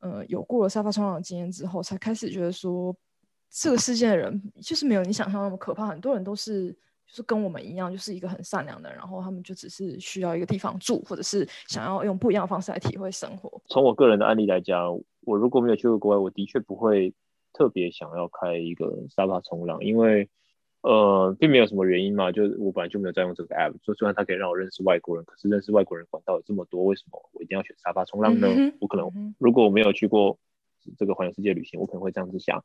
呃有过了沙发冲浪的经验之后，才开始觉得说，这个世界的人就是没有你想象那么可怕。很多人都是就是跟我们一样，就是一个很善良的，然后他们就只是需要一个地方住，或者是想要用不一样的方式来体会生活。从我个人的案例来讲，我如果没有去过国外，我的确不会。特别想要开一个沙发冲浪，因为呃，并没有什么原因嘛，就是我本来就没有在用这个 app。就虽然它可以让我认识外国人，可是认识外国人管道有这么多，为什么我一定要选沙发冲浪呢？我可能如果我没有去过这个环游世界旅行，我可能会这样子想。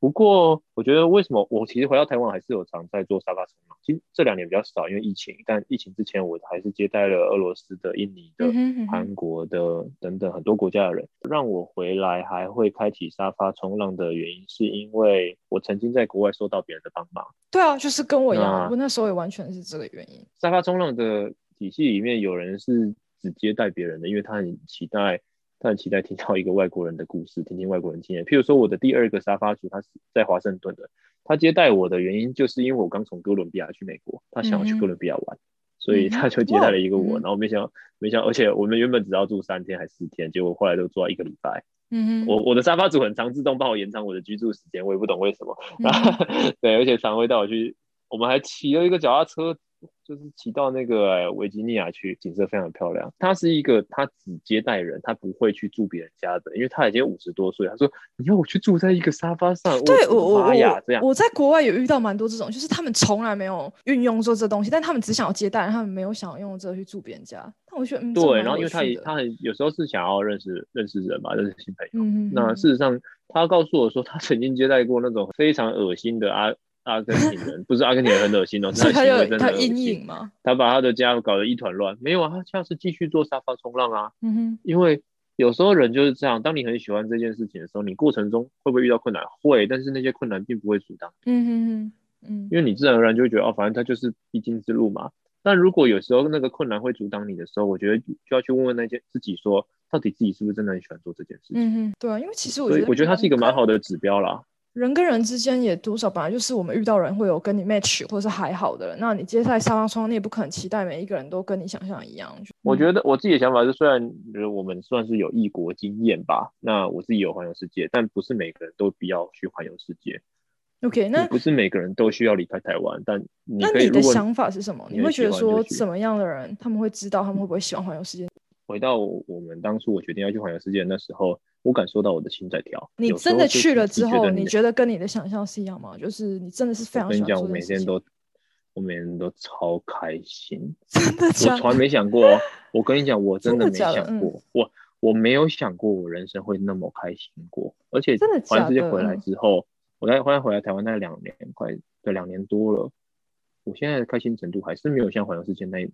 不过，我觉得为什么我其实回到台湾还是有常在做沙发冲浪。其实这两年比较少，因为疫情。但疫情之前，我还是接待了俄罗斯的、印尼的、韩国的等等很多国家的人。让我回来还会开启沙发冲浪的原因，是因为我曾经在国外受到别人的帮忙。对啊，就是跟我一样，我那时候也完全是这个原因。沙发冲浪的体系里面，有人是只接待别人的，因为他很期待。他很期待听到一个外国人的故事，听听外国人经验。譬如说，我的第二个沙发主，他是在华盛顿的。他接待我的原因，就是因为我刚从哥伦比亚去美国，他想要去哥伦比亚玩，所以他就接待了一个我。然后没想，没想，而且我们原本只要住三天还四天，结果后来都住了一个礼拜。嗯我我的沙发主很常自动帮我延长我的居住时间，我也不懂为什么。然后 对，而且常会带我去，我们还骑了一个脚踏车。就是骑到那个维吉尼亚去，景色非常漂亮。他是一个，他只接待人，他不会去住别人家的，因为他已经五十多岁。他说：“你要我去住在一个沙发上？”对我我我这样。我在国外有遇到蛮多这种，就是他们从来没有运用做这东西，但他们只想要接待，他们没有想要用这去住别人家。但我觉得，嗯，对。然后因为他他很有时候是想要认识认识人嘛，认识新朋友。嗯那事实上，他告诉我说，他曾经接待过那种非常恶心的阿。阿根廷人 不是阿根廷人很恶心哦，他行为真的阴影吗？他把他的家搞得一团乱，没有啊，他下次继续做沙发冲浪啊。嗯哼，因为有时候人就是这样，当你很喜欢这件事情的时候，你过程中会不会遇到困难？会，但是那些困难并不会阻挡。嗯哼哼，嗯，因为你自然而然就会觉得哦，反正他就是必经之路嘛。但如果有时候那个困难会阻挡你的时候，我觉得就要去问问那些自己说，到底自己是不是真的很喜欢做这件事情？嗯哼，对啊，因为其实我觉得，我觉得它是一个蛮好的指标啦。人跟人之间也多少本来就是我们遇到人会有跟你 match 或者是还好的人，那你接下来沙发窗，你也不可能期待每一个人都跟你想象一样。我觉得我自己的想法是，虽然我们算是有异国经验吧，那我自己有环游世界，但不是每个人都必要去环游世界。OK，那不是每个人都需要离开台湾，但那你的想法是什么？你会觉得说怎么样的人他们会知道他们会不会喜欢环游世界？回到我们当初我决定要去环游世界那时候，我感受到我的心在跳。你真的去了之后，你觉得跟你的想象是一样吗？就是你真的是非常。我跟你讲，我每天都，我每天都超开心。真的假？我从来没想过。我跟你讲，我真的没想过。我我没有想过我人生会那么开心过。而且环游世界回来之后，我在后来回来台湾那两年，快对两年多了。我现在的开心程度还是没有像环游世界那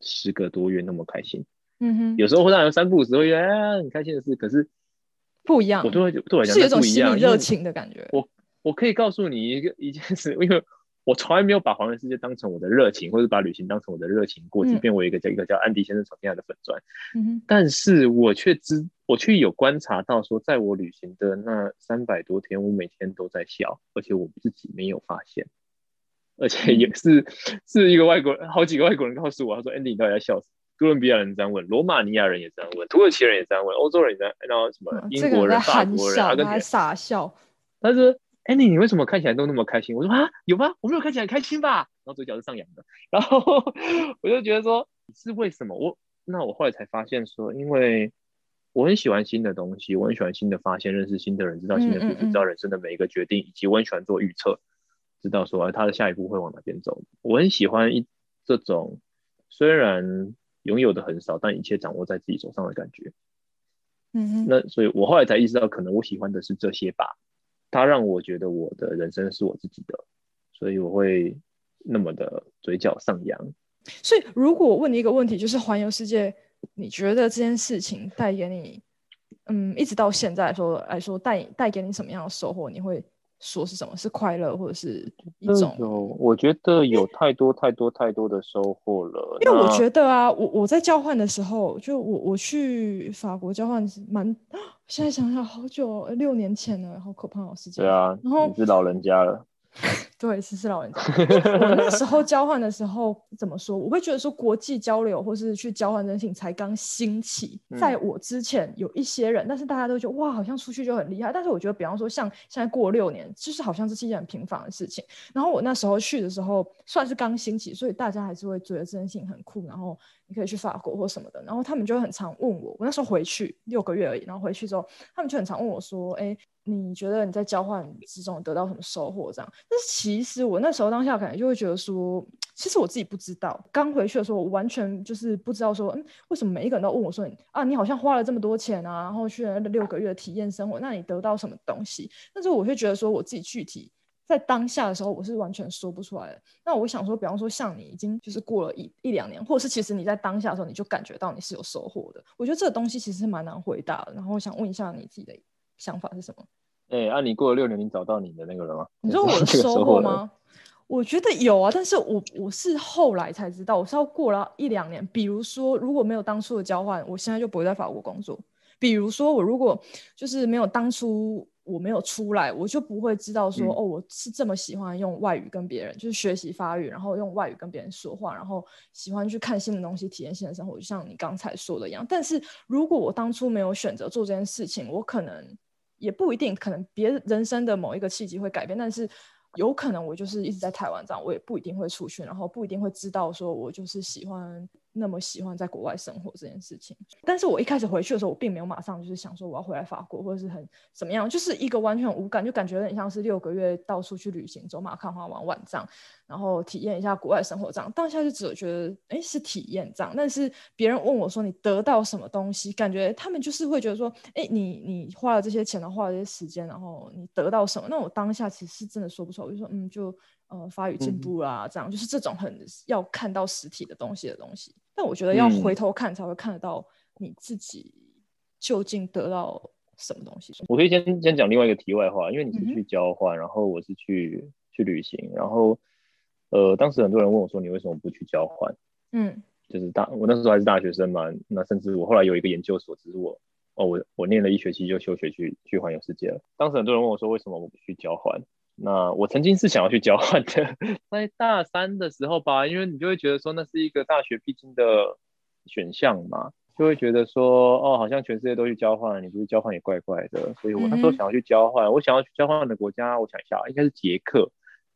十个多月那么开心。嗯哼，有时候会让人三不五时会觉得哎很开心的事，可是不一样。我都会对我讲是有种心理热情的感觉。我我可以告诉你一个一件事，因为我从来没有把环游世界当成我的热情，或者把旅行当成我的热情过。即便我一个叫一个叫安迪先生闯天涯的粉钻，嗯哼，但是我却知我却有观察到说，在我旅行的那三百多天，我每天都在笑，而且我自己没有发现。而且也是是一个外国人，好几个外国人告诉我，他说：“Andy，你到底在笑什么？”哥伦比亚人这样问，罗马尼亚人也这样问，土耳其人也这样问，欧洲人也在，然后什么英国人、法国人，他还傻笑。他说：“Andy，你为什么看起来都那么开心？”我说：“啊，有吗？我没有看起来开心吧？”然后嘴角是上扬的。然后 我就觉得说：“是为什么？”我那我后来才发现说，因为我很喜欢新的东西，我很喜欢新的发现，认识新的人，知道新的故事，知道人生的每一个决定，以及我很喜欢做预测。知道说他的下一步会往哪边走，我很喜欢一这种虽然拥有的很少，但一切掌握在自己手上的感觉。嗯哼，那所以我后来才意识到，可能我喜欢的是这些吧。它让我觉得我的人生是我自己的，所以我会那么的嘴角上扬。所以如果我问你一个问题，就是环游世界，你觉得这件事情带给你，嗯，一直到现在说来说带带给你什么样的收获？你会？说是什么是快乐，或者是一种？我觉得有太多太多太多的收获了。因为我觉得啊，我我在交换的时候，就我我去法国交换是蛮，现在想想好久，六年前了，好可怕哦，时间。对啊，然后你是老人家了。对，是是老人家。我那时候交换的时候怎么说？我会觉得说国际交流或是去交换人情才刚兴起。在我之前有一些人，但是大家都觉得哇，好像出去就很厉害。但是我觉得，比方说像现在过六年，就是好像这是一件很平凡的事情。然后我那时候去的时候算是刚兴起，所以大家还是会觉得这件事情很酷。然后你可以去法国或什么的。然后他们就会很常问我，我那时候回去六个月而已。然后回去之后，他们就很常问我说：“哎。”你觉得你在交换之中得到什么收获？这样，但是其其实我那时候当下感觉就会觉得说，其实我自己不知道。刚回去的时候，我完全就是不知道说，嗯，为什么每一个人都问我说，啊，你好像花了这么多钱啊，然后去了六个月的体验生活，那你得到什么东西？但是我会觉得说，我自己具体在当下的时候，我是完全说不出来的。那我想说，比方说像你已经就是过了一一两年，或者是其实你在当下的时候，你就感觉到你是有收获的。我觉得这个东西其实是蛮难回答的。然后想问一下你自己的想法是什么？哎，啊，你过了六年，你找到你的那个了吗？你说我 的收获吗？我觉得有啊，但是我我是后来才知道，我是要过了一两年。比如说，如果没有当初的交换，我现在就不会在法国工作。比如说，我如果就是没有当初我没有出来，我就不会知道说，哦，我是这么喜欢用外语跟别人，就是学习法语，然后用外语跟别人说话，然后喜欢去看新的东西，体验新的生活，就像你刚才说的一样。但是如果我当初没有选择做这件事情，我可能。也不一定，可能别人生的某一个契机会改变，但是有可能我就是一直在台湾这样，我也不一定会出去，然后不一定会知道说我就是喜欢。那么喜欢在国外生活这件事情，但是我一开始回去的时候，我并没有马上就是想说我要回来法国，或者是很怎么样，就是一个完全无感，就感觉有点像是六个月到处去旅行，走马看花，玩万丈，然后体验一下国外生活这样。当下就只有觉得，哎，是体验这样。但是别人问我说你得到什么东西，感觉他们就是会觉得说，哎，你你花了这些钱，花了这些时间，然后你得到什么？那我当下其实是真的说不出来，我就说，嗯，就呃发育进步啦，这样就是这种很要看到实体的东西的东西。但我觉得要回头看才会看得到你自己究竟得到什么东西。我可以先先讲另外一个题外话，因为你是去交换，然后我是去去旅行，然后呃，当时很多人问我说你为什么不去交换？嗯，就是大我那时候还是大学生嘛，那甚至我后来有一个研究所，只是我哦我我念了一学期就休学去去环游世界了。当时很多人问我说为什么我不去交换？那我曾经是想要去交换的，在大三的时候吧，因为你就会觉得说那是一个大学必经的选项嘛，就会觉得说哦，好像全世界都去交换，你不去交换也怪怪的。所以我那时候想要去交换，我想要去交换的国家，我想一下，应该是捷克。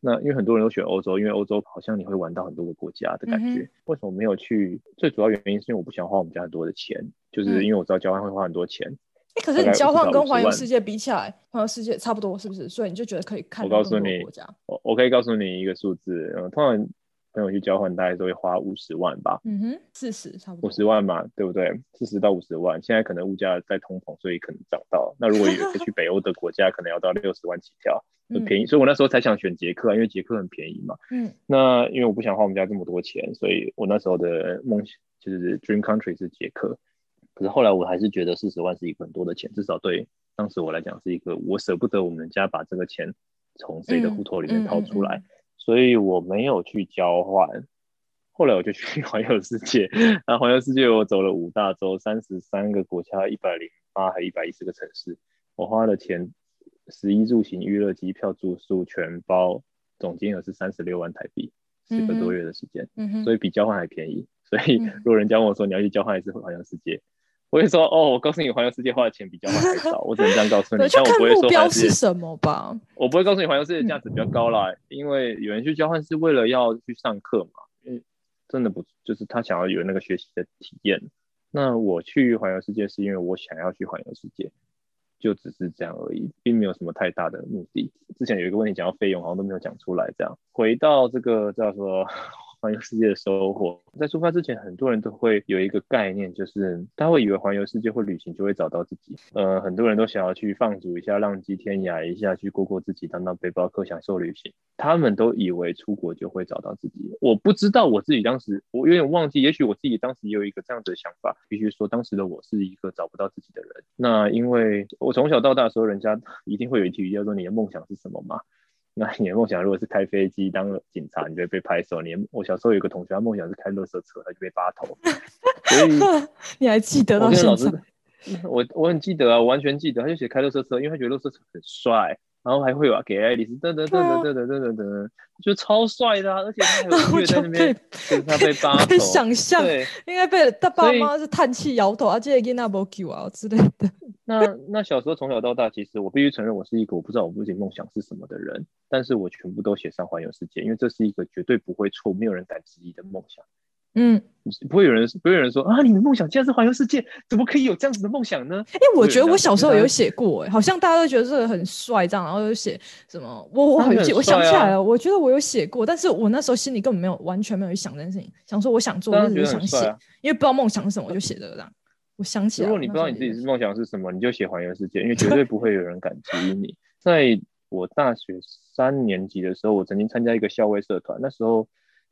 那因为很多人都选欧洲，因为欧洲好像你会玩到很多个国家的感觉。为什么没有去？最主要原因是因为我不想花我们家很多的钱，就是因为我知道交换会花很多钱。哎，可是你交换跟环游世界比起来，环游世界差不多是不是？所以你就觉得可以看。我告诉你，我我可以告诉你一个数字，嗯，通常。朋友去交换，大概都会花五十万吧。嗯哼，四十差不多。五十万嘛，对不对？四十到五十万，现在可能物价在通膨，所以可能涨到。那如果有去北欧的国家，可能要到六十万起跳，很便宜。所以我那时候才想选捷克，因为捷克很便宜嘛。嗯。那因为我不想花我们家这么多钱，所以我那时候的梦想就是 dream country 是捷克。可是后来我还是觉得四十万是一个很多的钱，至少对当时我来讲是一个我舍不得我们家把这个钱从谁的户头里面掏出来。所以我没有去交换，后来我就去 环游世界。那环游世界我走了五大洲，三十三个国家，一百零八还一百一十个城市。我花的钱，食衣住行、娱乐、机票、住宿全包，总金额是三十六万台币，四个多月的时间。嗯所以比交换还便宜。所以如果人家问我说你要去交换一次环游世界？我会说哦，我告诉你，环游世界花的钱比交换还少，我只能这样告诉你。但我不会说标是什么吧？我不会告诉你环游世界价值比较高啦，因为有人去交换是为了要去上课嘛，因为真的不就是他想要有那个学习的体验。那我去环游世界是因为我想要去环游世界，就只是这样而已，并没有什么太大的目的。之前有一个问题讲到费用，好像都没有讲出来。这样回到这个叫做。环游世界的收获，在出发之前，很多人都会有一个概念，就是他会以为环游世界或旅行就会找到自己。呃，很多人都想要去放逐一下，浪迹天涯一下，去过过自己，当当背包客，享受旅行。他们都以为出国就会找到自己。我不知道我自己当时，我有点忘记，也许我自己当时也有一个这样子的想法。必须说，当时的我是一个找不到自己的人。那因为我从小到大的时候，人家一定会有一题叫做你的梦想是什么嘛？那你的梦想如果是开飞机当警察，你就会被拍手。你我小时候有个同学，他梦想是开乐色车，他就被扒头。所以你还记得到现在？我我很记得啊，我完全记得。他就写开乐色车，因为他觉得乐色车很帅，然后还会有给爱丽丝噔噔噔噔噔噔噔噔，就超帅的。而且他还有音乐在那边，跟他被扒头。想象，应该被他爸妈是叹气摇头啊，这个囡仔无救啊之类的。那那小时候从小到大，其实我必须承认，我是一个我不知道我自己梦想是什么的人。但是我全部都写上环游世界，因为这是一个绝对不会错、没有人敢质疑的梦想。嗯，不会有人不会有人说啊，你的梦想竟然是环游世界，怎么可以有这样子的梦想呢？因为我觉得我小时候有写过，哎，好像大家都觉得这个很帅，这样，然后就写什么，我我好记，我想起来了，我觉得我有写过，但是我那时候心里根本没有完全没有去想这件事情，想说我想做，但是就想写，因为不知道梦想是什么，我就写这个这样。我想起来，如果你不知道你自己是梦想是什么，你就写环游世界，因为绝对不会有人敢质疑你。在我大学三年级的时候，我曾经参加一个校外社团，那时候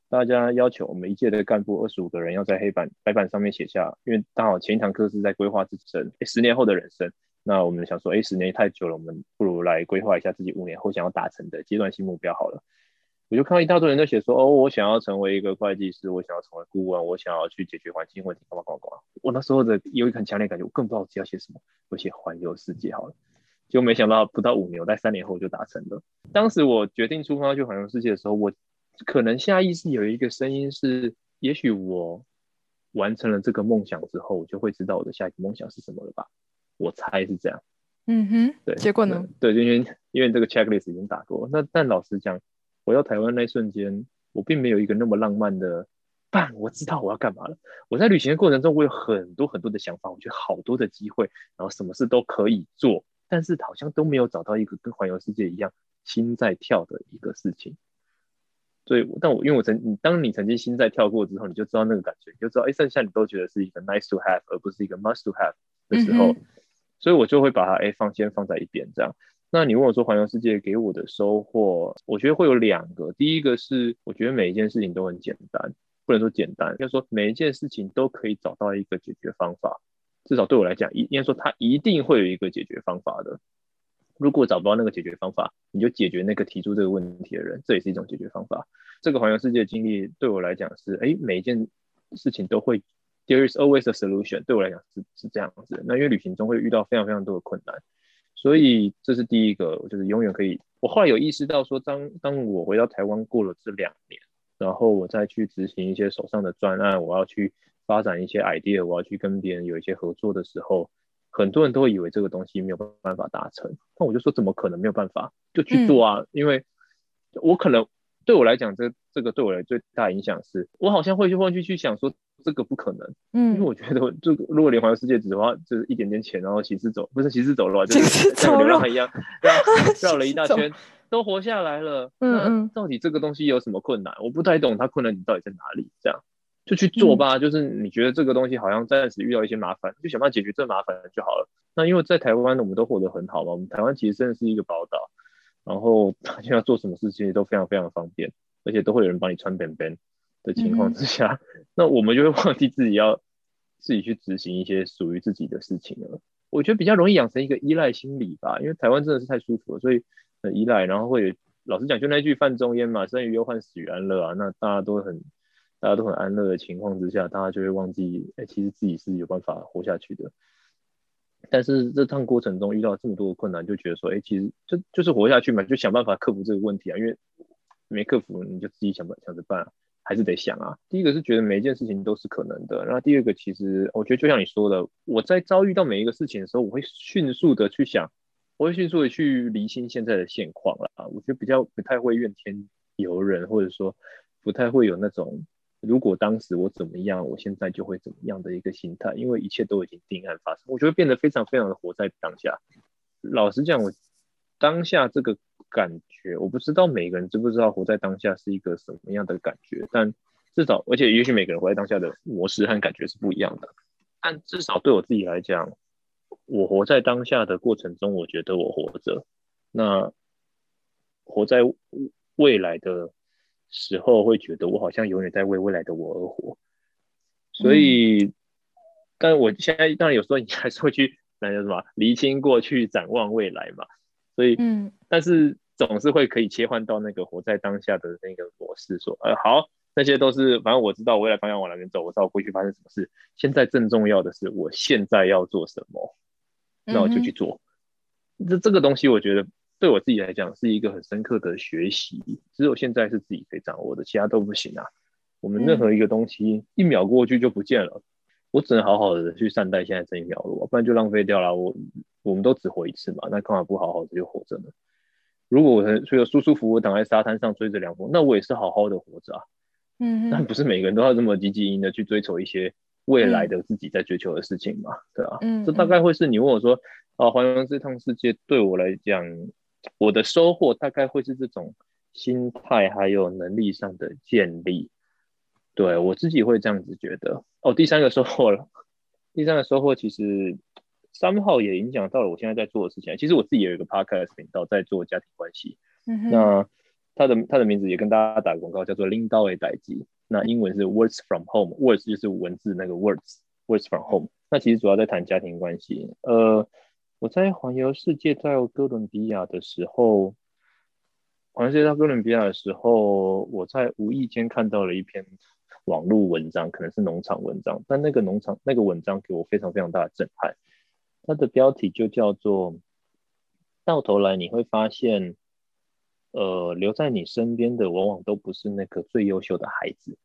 大家要求我们一届的干部二十五个人要在黑板白板上面写下，因为刚好前一堂课是在规划自身十年后的人生，那我们想说，哎，十年太久了，我们不如来规划一下自己五年后想要达成的阶段性目标好了。我就看到一大堆人在写说，哦，我想要成为一个会计师，我想要成为顾问，我想要去解决环境问题，干嘛干嘛干嘛。我那时候的有一个很强烈感觉，我更不知道自己要写什么，我写环游世界好了。就没想到不到五年，我在三年后就达成了。当时我决定出发去环游世界的时候，我可能下意识有一个声音是，也许我完成了这个梦想之后，我就会知道我的下一个梦想是什么了吧？我猜是这样。嗯哼，对。结果呢？对，因为因为这个 checklist 已经打过。那但老实讲。回到台湾那一瞬间，我并没有一个那么浪漫的伴。我知道我要干嘛了。我在旅行的过程中，我有很多很多的想法，我觉得好多的机会，然后什么事都可以做，但是好像都没有找到一个跟环游世界一样心在跳的一个事情。所以，但我因为我曾，当你曾经心在跳过之后，你就知道那个感觉，你就知道，哎，剩下你都觉得是一个 nice to have，而不是一个 must to have 的时候，所以我就会把它哎放先放在一边，这样。那你问我说环游世界给我的收获，我觉得会有两个。第一个是我觉得每一件事情都很简单，不能说简单，应该说每一件事情都可以找到一个解决方法。至少对我来讲，应该说它一定会有一个解决方法的。如果找不到那个解决方法，你就解决那个提出这个问题的人，这也是一种解决方法。这个环游世界的经历对我来讲是，哎，每一件事情都会 there is always a solution。对我来讲是是这样子。那因为旅行中会遇到非常非常多的困难。所以这是第一个，就是永远可以。我后来有意识到说，当当我回到台湾过了这两年，然后我再去执行一些手上的专案，我要去发展一些 idea，我要去跟别人有一些合作的时候，很多人都会以为这个东西没有办法达成。那我就说，怎么可能没有办法？就去做啊！因为我可能对我来讲，这这个对我的最大影响是，我好像会去换去去想说，这个不可能，嗯，因为我觉得这个如果连环游世界只的话，就是一点点钱，然后行尸走，不是行尸走路，就是像流浪汉一样绕 绕了一大圈，都活下来了，嗯嗯，到底这个东西有什么困难？我不太懂它困难点到底在哪里，这样。就去做吧，就是你觉得这个东西好像暂时遇到一些麻烦，就想办法解决这麻烦就好了。那因为在台湾，我们都活得很好嘛，我们台湾其实真的是一个宝岛，然后大家要做什么事情都非常非常方便，而且都会有人帮你穿便便的情况之下，那我们就会忘记自己要自己去执行一些属于自己的事情了。我觉得比较容易养成一个依赖心理吧，因为台湾真的是太舒服了，所以很依赖，然后会老实讲，就那句饭中烟嘛，生于忧患，死于安乐啊，那大家都很。大家都很安乐的情况之下，大家就会忘记，哎，其实自己是有办法活下去的。但是这趟过程中遇到这么多的困难，就觉得说，哎，其实就就是活下去嘛，就想办法克服这个问题啊。因为没克服，你就自己想办想着办，还是得想啊。第一个是觉得每一件事情都是可能的，然后第二个其实我觉得就像你说的，我在遭遇到每一个事情的时候，我会迅速的去想，我会迅速的去厘清现在的现况了啊。我觉得比较不太会怨天尤人，或者说不太会有那种。如果当时我怎么样，我现在就会怎么样的一个心态，因为一切都已经定案发生，我就会变得非常非常的活在当下。老实讲，我当下这个感觉，我不知道每个人知不知道活在当下是一个什么样的感觉，但至少，而且也许每个人活在当下的模式和感觉是不一样的。但至少对我自己来讲，我活在当下的过程中，我觉得我活着。那活在未来的。时候会觉得我好像永远在为未来的我而活，所以，但我现在当然有时候你还是会去那叫什么厘清过去，展望未来嘛。所以，嗯，但是总是会可以切换到那个活在当下的那个模式，说，呃，好，那些都是反正我知道未来方向往哪边走，我知道过去发生什么事，现在正重要的是我现在要做什么，那我就去做。这这个东西，我觉得。对我自己来讲是一个很深刻的学习，只有现在是自己可以掌握的，其他都不行啊。我们任何一个东西一秒过去就不见了，我只能好好的去善待现在这一秒了，不然就浪费掉了。我我们都只活一次嘛，那干嘛不好好的就活着呢？如果我很睡得舒舒服服躺在沙滩上吹着凉风，那我也是好好的活着啊。嗯，但不是每个人都要这么积极营的去追求一些未来的自己在追求的事情嘛？对啊，嗯，这大概会是你问我说啊，环游这趟世界对我来讲。我的收获大概会是这种心态还有能力上的建立，对我自己会这样子觉得。哦，第三个收获了，第三个收获其实三号也影响到了我现在在做的事情。其实我自己有一个 podcast 频道在做家庭关系，那他的他的名字也跟大家打个广告，叫做拎刀为代机。那英文是 words from home，words 就是文字那个 words，words from home。那其实主要在谈家庭关系，呃。我在环游世界到哥伦比亚的时候，环游世界到哥伦比亚的时候，我在无意间看到了一篇网络文章，可能是农场文章，但那个农场那个文章给我非常非常大的震撼。它的标题就叫做“到头来你会发现，呃，留在你身边的往往都不是那个最优秀的孩子。”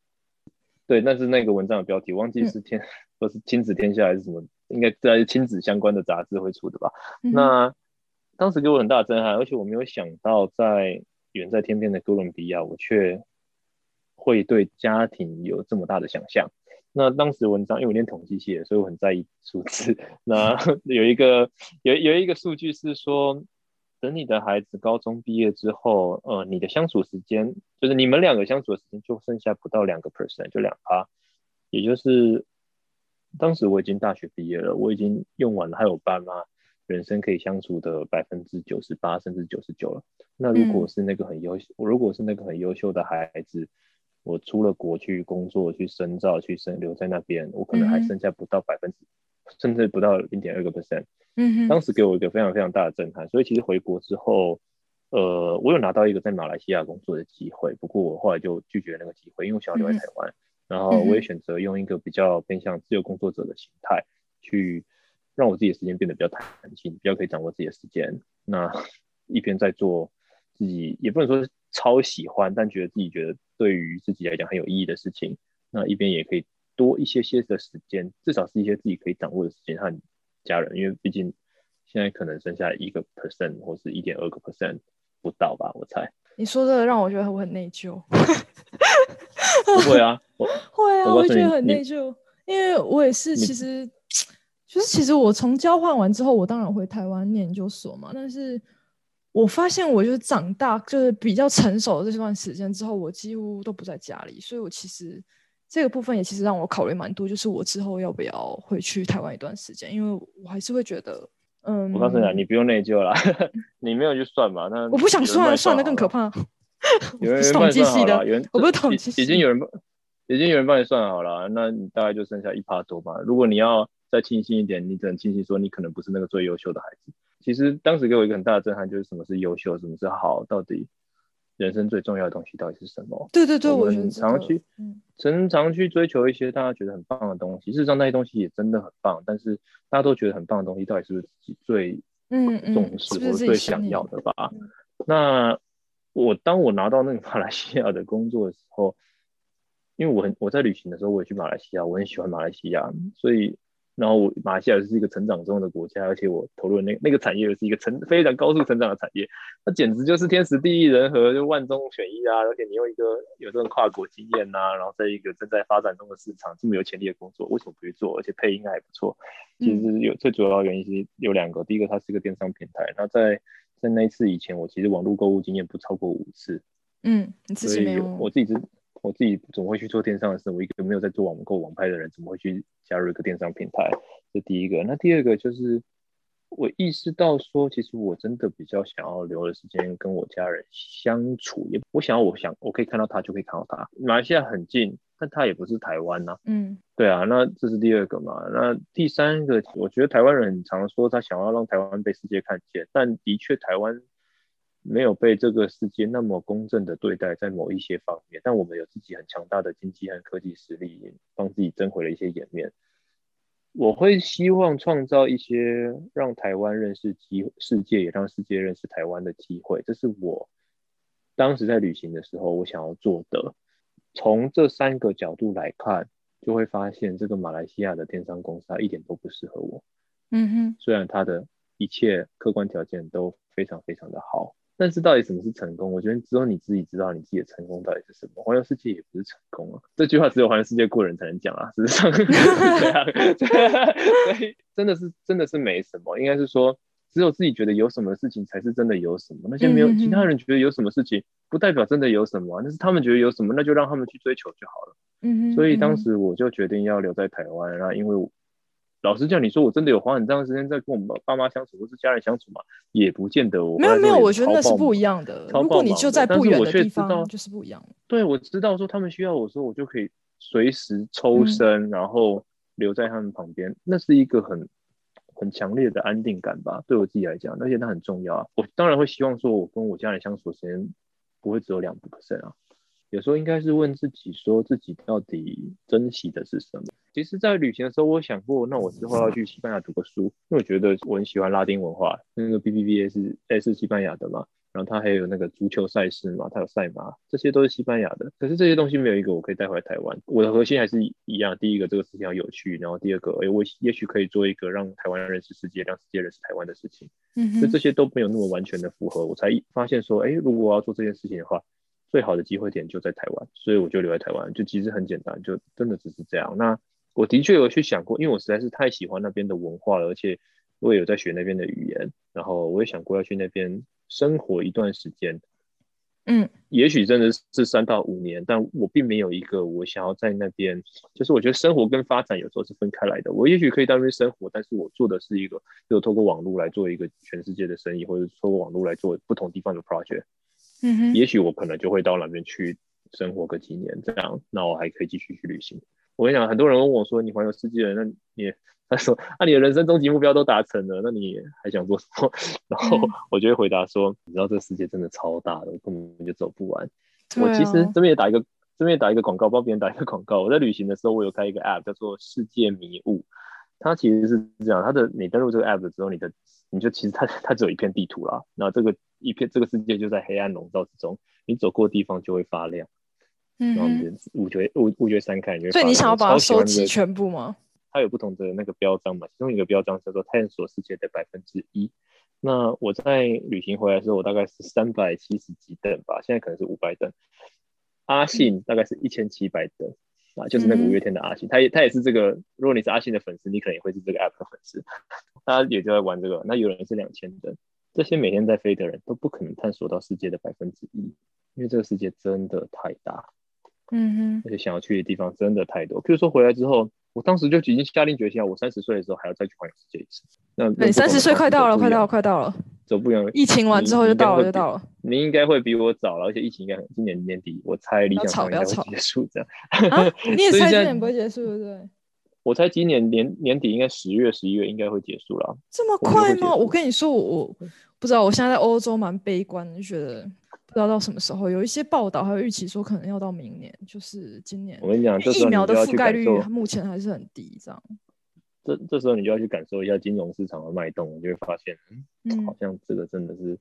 对，那是那个文章的标题，忘记是天，不是亲子天下还是什么。应该在亲子相关的杂志会出的吧？那当时给我很大的震撼，而且我没有想到，在远在天边的哥伦比亚，我却会对家庭有这么大的想象。那当时文章因为我念统计系的，所以我很在意数字。那 有一个有有一个数据是说，等你的孩子高中毕业之后，呃，你的相处时间就是你们两个相处的时间就剩下不到两个 percent，就两趴，也就是。当时我已经大学毕业了，我已经用完了，还有爸妈人生可以相处的百分之九十八甚至九十九了。那如果是那个很优秀，我如果是那个很优秀的孩子，我出了国去工作、去深造、去深留在那边，我可能还剩下不到百分之，甚至不到零点二个 percent。嗯当时给我一个非常非常大的震撼。所以其实回国之后，呃，我有拿到一个在马来西亚工作的机会，不过我后来就拒绝那个机会，因为我想要留在台湾。然后我也选择用一个比较偏向自由工作者的形态，去让我自己的时间变得比较弹性，比较可以掌握自己的时间。那 一边在做自己也不能说超喜欢，但觉得自己觉得对于自己来讲很有意义的事情，那一边也可以多一些些的时间，至少是一些自己可以掌握的时间和家人，因为毕竟现在可能剩下一个 percent 或是一点二个 percent 不到吧，我猜。你说的让我觉得我很内疚。不会啊，会啊，我会觉得很内疚，因为我也是，其实就是其实我从交换完之后，我当然回台湾念研究所嘛。但是我发现，我就是长大，就是比较成熟的这段时间之后，我几乎都不在家里，所以我其实这个部分也其实让我考虑蛮多，就是我之后要不要回去台湾一段时间，因为我还是会觉得，嗯，我告诉你啊，你不用内疚啦，你没有去算嘛？那我不想算，算的更可怕。有人统计系的，我不是统计，已经有人帮，已经有人帮你算好了，那你大概就剩下一趴多吧。如果你要再清晰一点，你只能清晰说你可能不是那个最优秀的孩子。其实当时给我一个很大的震撼，就是什么是优秀，什么是好，到底人生最重要的东西到底是什么？对对对，我们常去，常常去追求一些大家觉得很棒的东西。事实上那些东西也真的很棒，但是大家都觉得很棒的东西，到底是不是自己最嗯重视或者最想要的吧？那。我当我拿到那个 马来西亚的工作的时候，因为我很我在旅行的时候，我也去马来西亚，我很喜欢马来西亚，所以然后我马来西亚是一个成长中的国家，而且我投入那那个产业又是一个成非常高速成长的产业，那简直就是天时地利人和，就万中选一啊！而且你用一个有这种跨国经验呐，然后在一个正在发展中的市场这么有潜力的工作，为什么不去做？而且配应该还不错。其实有最主要原因是有两个，第一个它是一个电商平台，那在在那一次以前，我其实网络购物经验不超过五次。嗯，你自己没有？我自己是，我自己怎么会去做电商的事？我一个没有在做网购网拍的人，怎么会去加入一个电商平台？这第一个。那第二个就是，我意识到说，其实我真的比较想要留的时间跟我家人相处。也我想要，我想我可以看到他，就可以看到他。马来西亚很近。但他也不是台湾呐，嗯，对啊，那这是第二个嘛，那第三个，我觉得台湾人很常说他想要让台湾被世界看见，但的确台湾没有被这个世界那么公正的对待，在某一些方面，但我们有自己很强大的经济和科技实力，帮自己争回了一些颜面。我会希望创造一些让台湾认识机世界，也让世界认识台湾的机会，这是我当时在旅行的时候我想要做的。从这三个角度来看，就会发现这个马来西亚的电商公司它一点都不适合我。嗯哼，虽然它的一切客观条件都非常非常的好，但是到底什么是成功？我觉得只有你自己知道你自己的成功到底是什么。环游世界也不是成功啊，这句话只有环游世界过人才能讲啊。事实上，这样，所以真的是真的是没什么，应该是说。只有自己觉得有什么事情才是真的有什么，那些没有其他人觉得有什么事情，不代表真的有什么，那是他们觉得有什么，那就让他们去追求就好了。嗯所以当时我就决定要留在台湾，然后因为老实讲，你说我真的有花很长时间在跟我们爸妈相处或是家人相处嘛，也不见得。我没有没有，我觉得那是不一样的。如果你就在不远的地方，就是不一样。对，我知道说他们需要我说，我就可以随时抽身，然后留在他们旁边，那是一个很。很强烈的安定感吧，对我自己来讲，而且那很重要啊。我当然会希望说，我跟我家人相处时间不会只有两 percent 啊。有时候应该是问自己，说自己到底珍惜的是什么。其实，在旅行的时候，我想过，那我之后要去西班牙读个书，因为我觉得我很喜欢拉丁文化。那个 B B B A 是诶是西班牙的嘛。然后它还有那个足球赛事嘛，它有赛马，这些都是西班牙的。可是这些东西没有一个我可以带回来台湾。我的核心还是一样，第一个这个事情要有趣，然后第二个，哎，我也许可以做一个让台湾认识世界、让世界认识台湾的事情。嗯，所以这些都没有那么完全的符合，我才发现说，哎，如果我要做这件事情的话，最好的机会点就在台湾，所以我就留在台湾。就其实很简单，就真的只是这样。那我的确有去想过，因为我实在是太喜欢那边的文化了，而且我也有在学那边的语言，然后我也想过要去那边。生活一段时间，嗯，也许真的是三到五年，但我并没有一个我想要在那边，就是我觉得生活跟发展有时候是分开来的。我也许可以在那边生活，但是我做的是一个，就透过网络来做一个全世界的生意，或者透过网络来做不同地方的 project。嗯哼，也许我可能就会到那边去生活个几年，这样，那我还可以继续去旅行。我跟你讲，很多人问我说：“你环游世界，那你？”他说：“那你的人生终极目标都达成了，那你还想做什么？” 然后我就会回答说：“你知道这个世界真的超大的，我根本就走不完。”我其实这边也打一个，这边也打一个广告，帮别人打一个广告。我在旅行的时候，我有开一个 App 叫做“世界迷雾”。它其实是这样，它的你登录这个 App 之后，你的你就其实它它只有一片地图啦。那这个一片这个世界就在黑暗笼罩之中，你走过的地方就会发亮。嗯，然后你就五绝五五绝三看，所以你想要把它收集全部吗？它有不同的那个标章嘛，其中一个标章叫做探索世界的百分之一，那我在旅行回来的时候，我大概是三百七十几等吧，现在可能是五百等。阿信大概是一千七百等啊，就是那个五月天的阿信，他也他也是这个。如果你是阿信的粉丝，你可能也会是这个 app 的粉丝。他也就在玩这个。那有人是两千等，这些每天在飞的人都不可能探索到世界的百分之一，因为这个世界真的太大。嗯哼，而且想要去的地方真的太多。譬如说回来之后，我当时就已经下定决心啊，我三十岁的时候还要再去环游世界一次。那你三十岁快到了，快到了，快到了，走不远了。疫情完之后就到了，就到了。你应该会比我早了，而且疫情应该今年年底，我猜理想上应该会结束这样。你也猜今年不会结束，对不对？我猜今年年年底应该十月、十一月应该会结束了。这么快吗？我跟你说，我我不知道，我现在在欧洲蛮悲观，就觉得。不知道到什么时候，有一些报道还有预期说可能要到明年，就是今年。我跟你讲，疫苗的覆盖率目前还是很低，这样。这这时候你就要去感受一下金融市场的脉动，你就会发现，嗯，好像这个真的是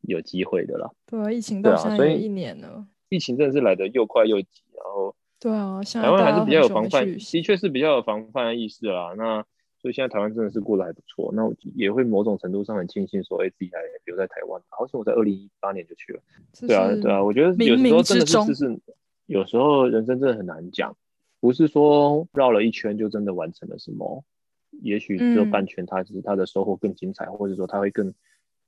有机会的啦。对啊，疫情到现在一年了，疫情真的是来的又快又急，然后对啊，台湾还是比较有防范，的确是比较有防范意识啦。那所以现在台湾真的是过得还不错，那我也会某种程度上很庆幸说，哎，自己还留在台湾。好像我在二零一八年就去了。对啊，对啊，我觉得有时候真的是是，有时候人生真的很难讲，不是说绕了一圈就真的完成了什么。也许只有半圈，他只是他的收获更精彩，或者说他会更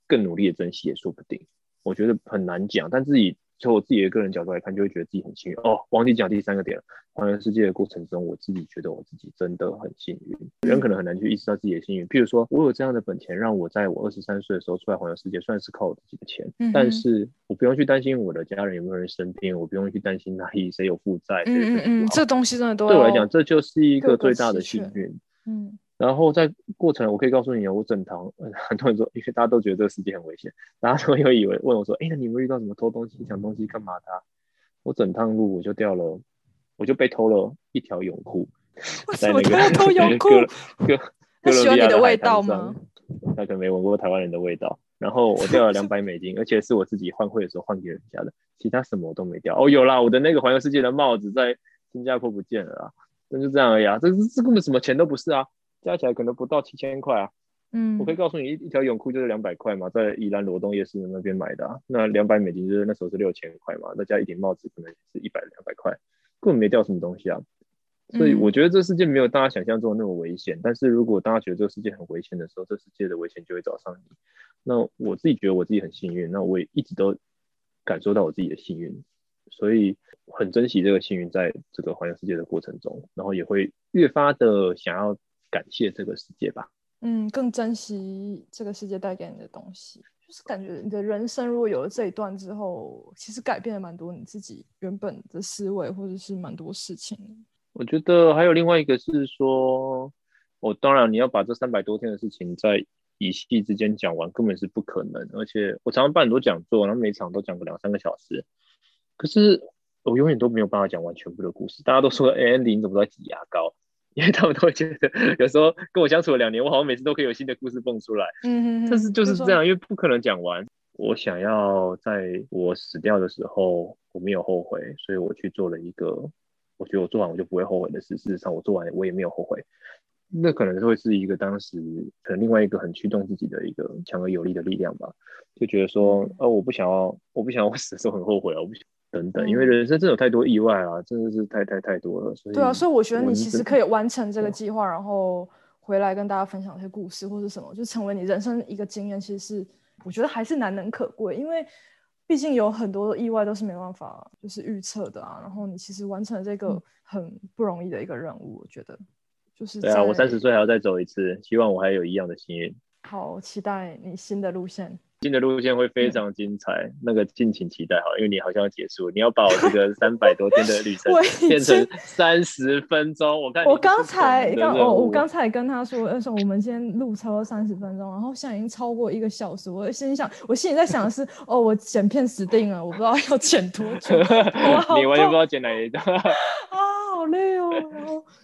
更努力的珍惜也说不定。我觉得很难讲，但自己。从我自己的个人角度来看，就会觉得自己很幸运哦。忘记讲第三个点了，环游世界的过程中，我自己觉得我自己真的很幸运。人可能很难去意识到自己的幸运。譬如说，我有这样的本钱，让我在我二十三岁的时候出来环游世界，算是靠我自己的钱。但是我不用去担心我的家人有没有人生病，我不用去担心哪里谁有负债。嗯嗯嗯，这东西真的都对我来讲，这就是一个最大的幸运。嗯。然后在过程，我可以告诉你，我整堂 很多人说，因为大家都觉得这个世界很危险，大家都会以为问我说，哎，那你们遇到什么偷东西、抢东西干嘛的？我整趟路我就掉了，我就被偷了一条泳裤，在那个偷泳 裤，哥哥喜欢你的味道吗？他可能没闻过台湾人的味道。然后我掉了两百美金，而且是我自己换汇的时候换给人家的，其他什么都没掉。哦，有啦，我的那个环游世界的帽子在新加坡不见了啊，那就这样而已啊，这这根本什么钱都不是啊。加起来可能不到七千块啊，嗯，我可以告诉你，一一条泳裤就是两百块嘛，在宜兰罗东夜市那边买的，那两百美金就是那时候是六千块嘛，再加一顶帽子可能是一百两百块，根本没掉什么东西啊。所以我觉得这世界没有大家想象中的那么危险，但是如果大家觉得这个世界很危险的时候，这世界的危险就会找上你。那我自己觉得我自己很幸运，那我也一直都感受到我自己的幸运，所以很珍惜这个幸运，在这个环游世界的过程中，然后也会越发的想要。感谢这个世界吧，嗯，更珍惜这个世界带给你的东西，就是感觉你的人生如果有了这一段之后，其实改变了蛮多你自己原本的思维，或者是蛮多事情。我觉得还有另外一个是说，我当然你要把这三百多天的事情在一夕之间讲完，根本是不可能。而且我常常办很多讲座，然后每场都讲个两三个小时，可是我永远都没有办法讲完全部的故事。大家都说，哎，Andy 你怎么在挤牙膏？因为他们都会觉得，有时候跟我相处了两年，我好像每次都可以有新的故事蹦出来。嗯嗯但是就是这样，因为不可能讲完。我想要在我死掉的时候，我没有后悔，所以我去做了一个，我觉得我做完我就不会后悔的事。事实上，我做完我也没有后悔。那可能会是一个当时可能另外一个很驱动自己的一个强而有力的力量吧。就觉得说，呃，我不想要，我不想要我死的时候很后悔啊，我不想。等等，因为人生真的有太多意外啊，真的是太太太多了。所以对啊，所以我觉得你其实可以完成这个计划，然后回来跟大家分享一些故事或者什么，就成为你人生一个经验。其实是我觉得还是难能可贵，因为毕竟有很多意外都是没办法就是预测的啊。然后你其实完成这个很不容易的一个任务，我觉得就是对啊，我三十岁还要再走一次，希望我还有一样的幸运。好，期待你新的路线。新的路线会非常精彩，那个敬请期待哈，因为你好像要结束，你要把我这个 三百多天的旅程变成三十分钟。我看我刚才刚我我刚才跟他说，说我们今天录超过三十分钟，然后现在已经超过一个小时。我心想，我心里在想的是，哦，我剪片死定了，我不知道要剪多久。你完全不知道剪哪一段啊，好累哦。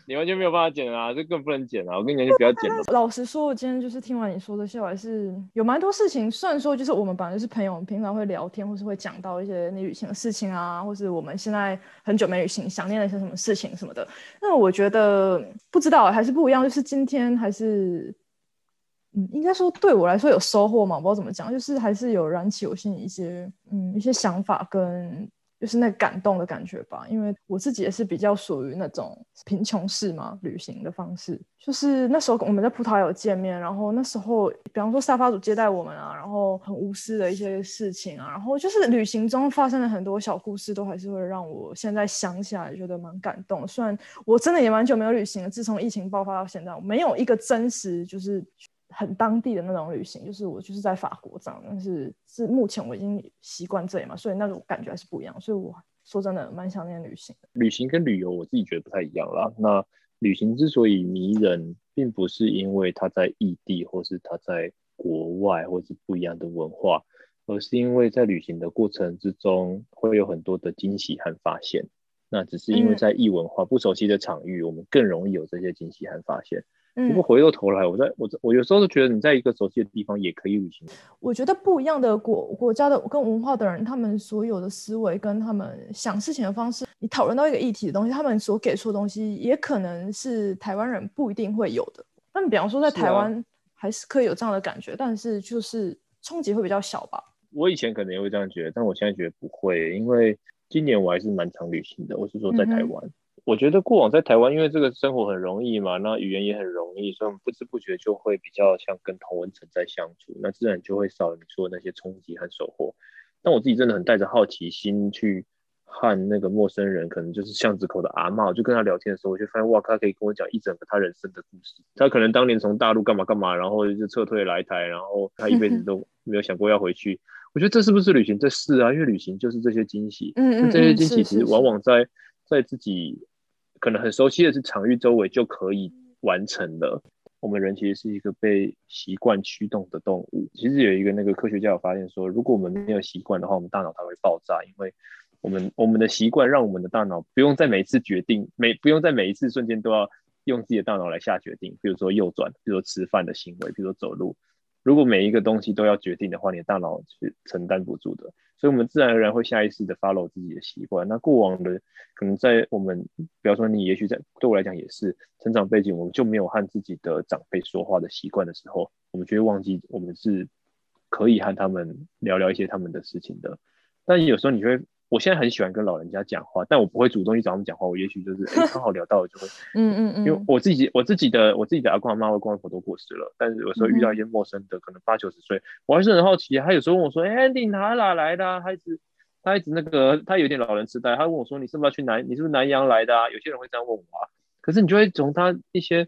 你完全没有办法剪啊，这更不能剪啊！我跟你讲，就不要剪了。老实说，我今天就是听完你说的，我还是有蛮多事情。虽然说，就是我们本来就是朋友，我们平常会聊天，或是会讲到一些你旅行的事情啊，或是我们现在很久没旅行，想念了一些什么事情什么的。那我觉得不知道还是不一样，就是今天还是嗯，应该说对我来说有收获嘛，我不知道怎么讲，就是还是有燃起我心里一些嗯一些想法跟。就是那感动的感觉吧，因为我自己也是比较属于那种贫穷式嘛旅行的方式。就是那时候我们在葡萄牙见面，然后那时候比方说沙发主接待我们啊，然后很无私的一些事情啊，然后就是旅行中发生的很多小故事，都还是会让我现在想起来觉得蛮感动。虽然我真的也蛮久没有旅行了，自从疫情爆发到现在，没有一个真实就是。很当地的那种旅行，就是我就是在法国这样，但是是目前我已经习惯这里嘛，所以那种感觉还是不一样。所以我说真的蛮想念旅行的。旅行跟旅游我自己觉得不太一样啦。那旅行之所以迷人，并不是因为它在异地，或是它在国外，或是不一样的文化，而是因为在旅行的过程之中会有很多的惊喜和发现。那只是因为在异文化不熟悉的场域，我们更容易有这些惊喜和发现。不过回过头来，我在我我有时候都觉得你在一个熟悉的地方也可以旅行。我觉得不一样的国国家的跟文化的人，他们所有的思维跟他们想事情的方式，你讨论到一个议题的东西，他们所给出的东西，也可能是台湾人不一定会有的。但比方说在台湾还是可以有这样的感觉，但是就是冲击会比较小吧。我以前可能也会这样觉得，但我现在觉得不会，因为今年我还是蛮常旅行的。我是说在台湾。我觉得过往在台湾，因为这个生活很容易嘛，那语言也很容易，所以我们不知不觉就会比较像跟同文层在相处，那自然就会少你说的那些冲击和收获。但我自己真的很带着好奇心去和那个陌生人，可能就是巷子口的阿嬷，就跟他聊天的时候，我就发现哇，他可以跟我讲一整个他人生的故事。他可能当年从大陆干嘛干嘛，然后就撤退来台，然后他一辈子 都没有想过要回去。我觉得这是不是旅行？这是啊，因为旅行就是这些惊喜。嗯嗯，这些惊喜其实往往在在自己。可能很熟悉的是场域周围就可以完成了。我们人其实是一个被习惯驱动的动物。其实有一个那个科学家有发现说，如果我们没有习惯的话，我们大脑它会爆炸，因为我们我们的习惯让我们的大脑不用在每一次决定每不用在每一次瞬间都要用自己的大脑来下决定。比如说右转，比如说吃饭的行为，比如说走路。如果每一个东西都要决定的话，你的大脑是承担不住的。所以，我们自然而然会下意识的 follow 自己的习惯。那过往的可能在我们，比方说你，也许在对我来讲也是成长背景，我们就没有和自己的长辈说话的习惯的时候，我们就会忘记我们是可以和他们聊聊一些他们的事情的。但有时候你会。我现在很喜欢跟老人家讲话，但我不会主动去找他们讲话。我也许就是刚好聊到了就会，嗯嗯嗯，因为我自己我自己的我自己的阿公阿妈、外公外婆都过世了，但是有时候遇到一些陌生的，可能八九十岁，我还是很好奇。他有时候问我说：“哎，你哪哪来的？”他一直他一直那个他有点老人痴呆，他问我说：“你是不是要去南？你是不是南洋来的啊？”有些人会这样问我啊。可是你就会从他一些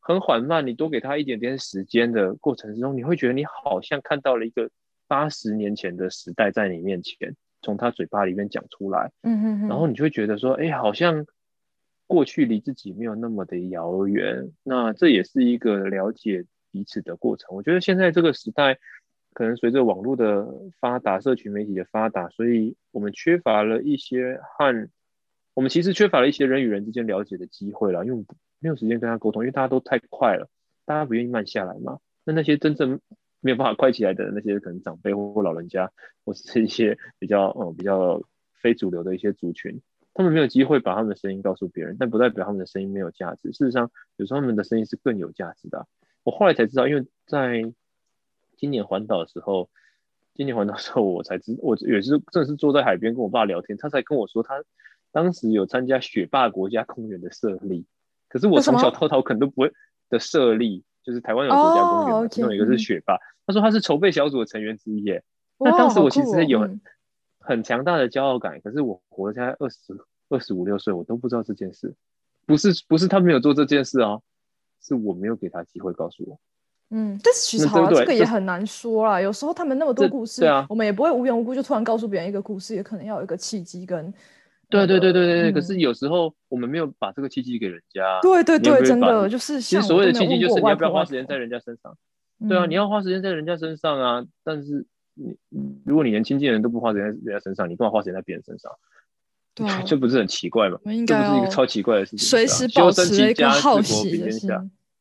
很缓慢，你多给他一点点时间的过程之中，你会觉得你好像看到了一个八十年前的时代在你面前。从他嘴巴里面讲出来，嗯嗯然后你就会觉得说，哎，好像过去离自己没有那么的遥远。那这也是一个了解彼此的过程。我觉得现在这个时代，可能随着网络的发达、社群媒体的发达，所以我们缺乏了一些和我们其实缺乏了一些人与人之间了解的机会了，因为没有时间跟他沟通，因为大家都太快了，大家不愿意慢下来嘛。那那些真正没有办法快起来的那些可能长辈或老人家，或是一些比较嗯比较非主流的一些族群，他们没有机会把他们的声音告诉别人，但不代表他们的声音没有价值。事实上，有时候他们的声音是更有价值的。我后来才知道，因为在今年环岛的时候，今年环岛的时候，我才知我也是正是坐在海边跟我爸聊天，他才跟我说他当时有参加雪霸国家公园的设立，可是我从小到大可能都不会的设立。就是台湾有国家公园，其中一个是雪霸。他说他是筹备小组的成员之一。那当时我其实有很强大的骄傲感，可是我活在二十二十五六岁，我都不知道这件事。不是不是他没有做这件事哦，是我没有给他机会告诉我。嗯，但是其实好这个也很难说啦。有时候他们那么多故事，啊我们也不会无缘无故就突然告诉别人一个故事，也可能要有一个契机跟。对对对对对对，可是有时候我们没有把这个契机给人家。对对对，真的就是。其实所谓的契机就是你要不要花时间在人家身上。对啊，你要花时间在人家身上啊。但是你如果你连亲近的人都不花时间在人家身上，你干嘛花时间在别人身上？对，这不是很奇怪吗？这不是一个超奇怪的事情。随时保持一个好奇的心。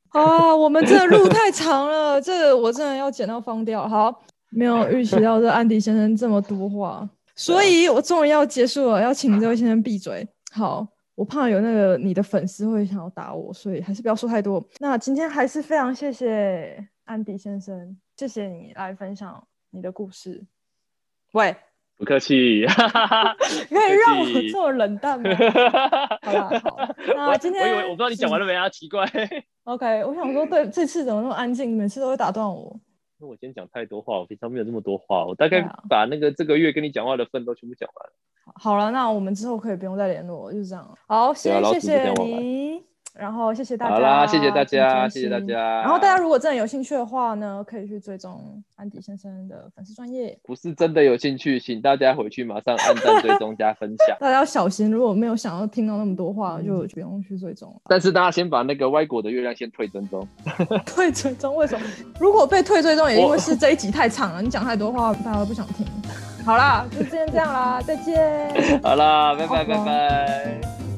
啊，我们这路太长了，这个我真的要剪到放掉。好，没有 预期到这安迪先生这么多话。所以我终于要结束了，要请这位先生闭嘴。好，我怕有那个你的粉丝会想要打我，所以还是不要说太多。那今天还是非常谢谢。安迪先生，谢谢你来分享你的故事。喂，不客气 可以让我这么冷淡吗？好了，好，那今天我以为我不知道你讲完了没啊，奇怪。OK，我想说，对，这次怎么那么安静？每次都会打断我。那我今天讲太多话，我平常没有这么多话，我大概把那个这个月跟你讲话的份都全部讲完了。好了，那我们之后可以不用再联络，就是这样。好，先谢谢你。然后谢谢大家，好啦，谢谢大家，谢谢大家。然后大家如果真的有兴趣的话呢，可以去追踪安迪先生的粉丝专业。不是真的有兴趣，请大家回去马上按赞、追踪、加分享。大家要小心，如果没有想要听到那么多话，就不用去追踪。但是大家先把那个歪国的月亮先退追踪。退追踪？为什么？如果被退追踪，也因为是这一集太长了，你讲太多话，大家都不想听。好啦，就先这样啦，再见。好啦，拜拜拜拜。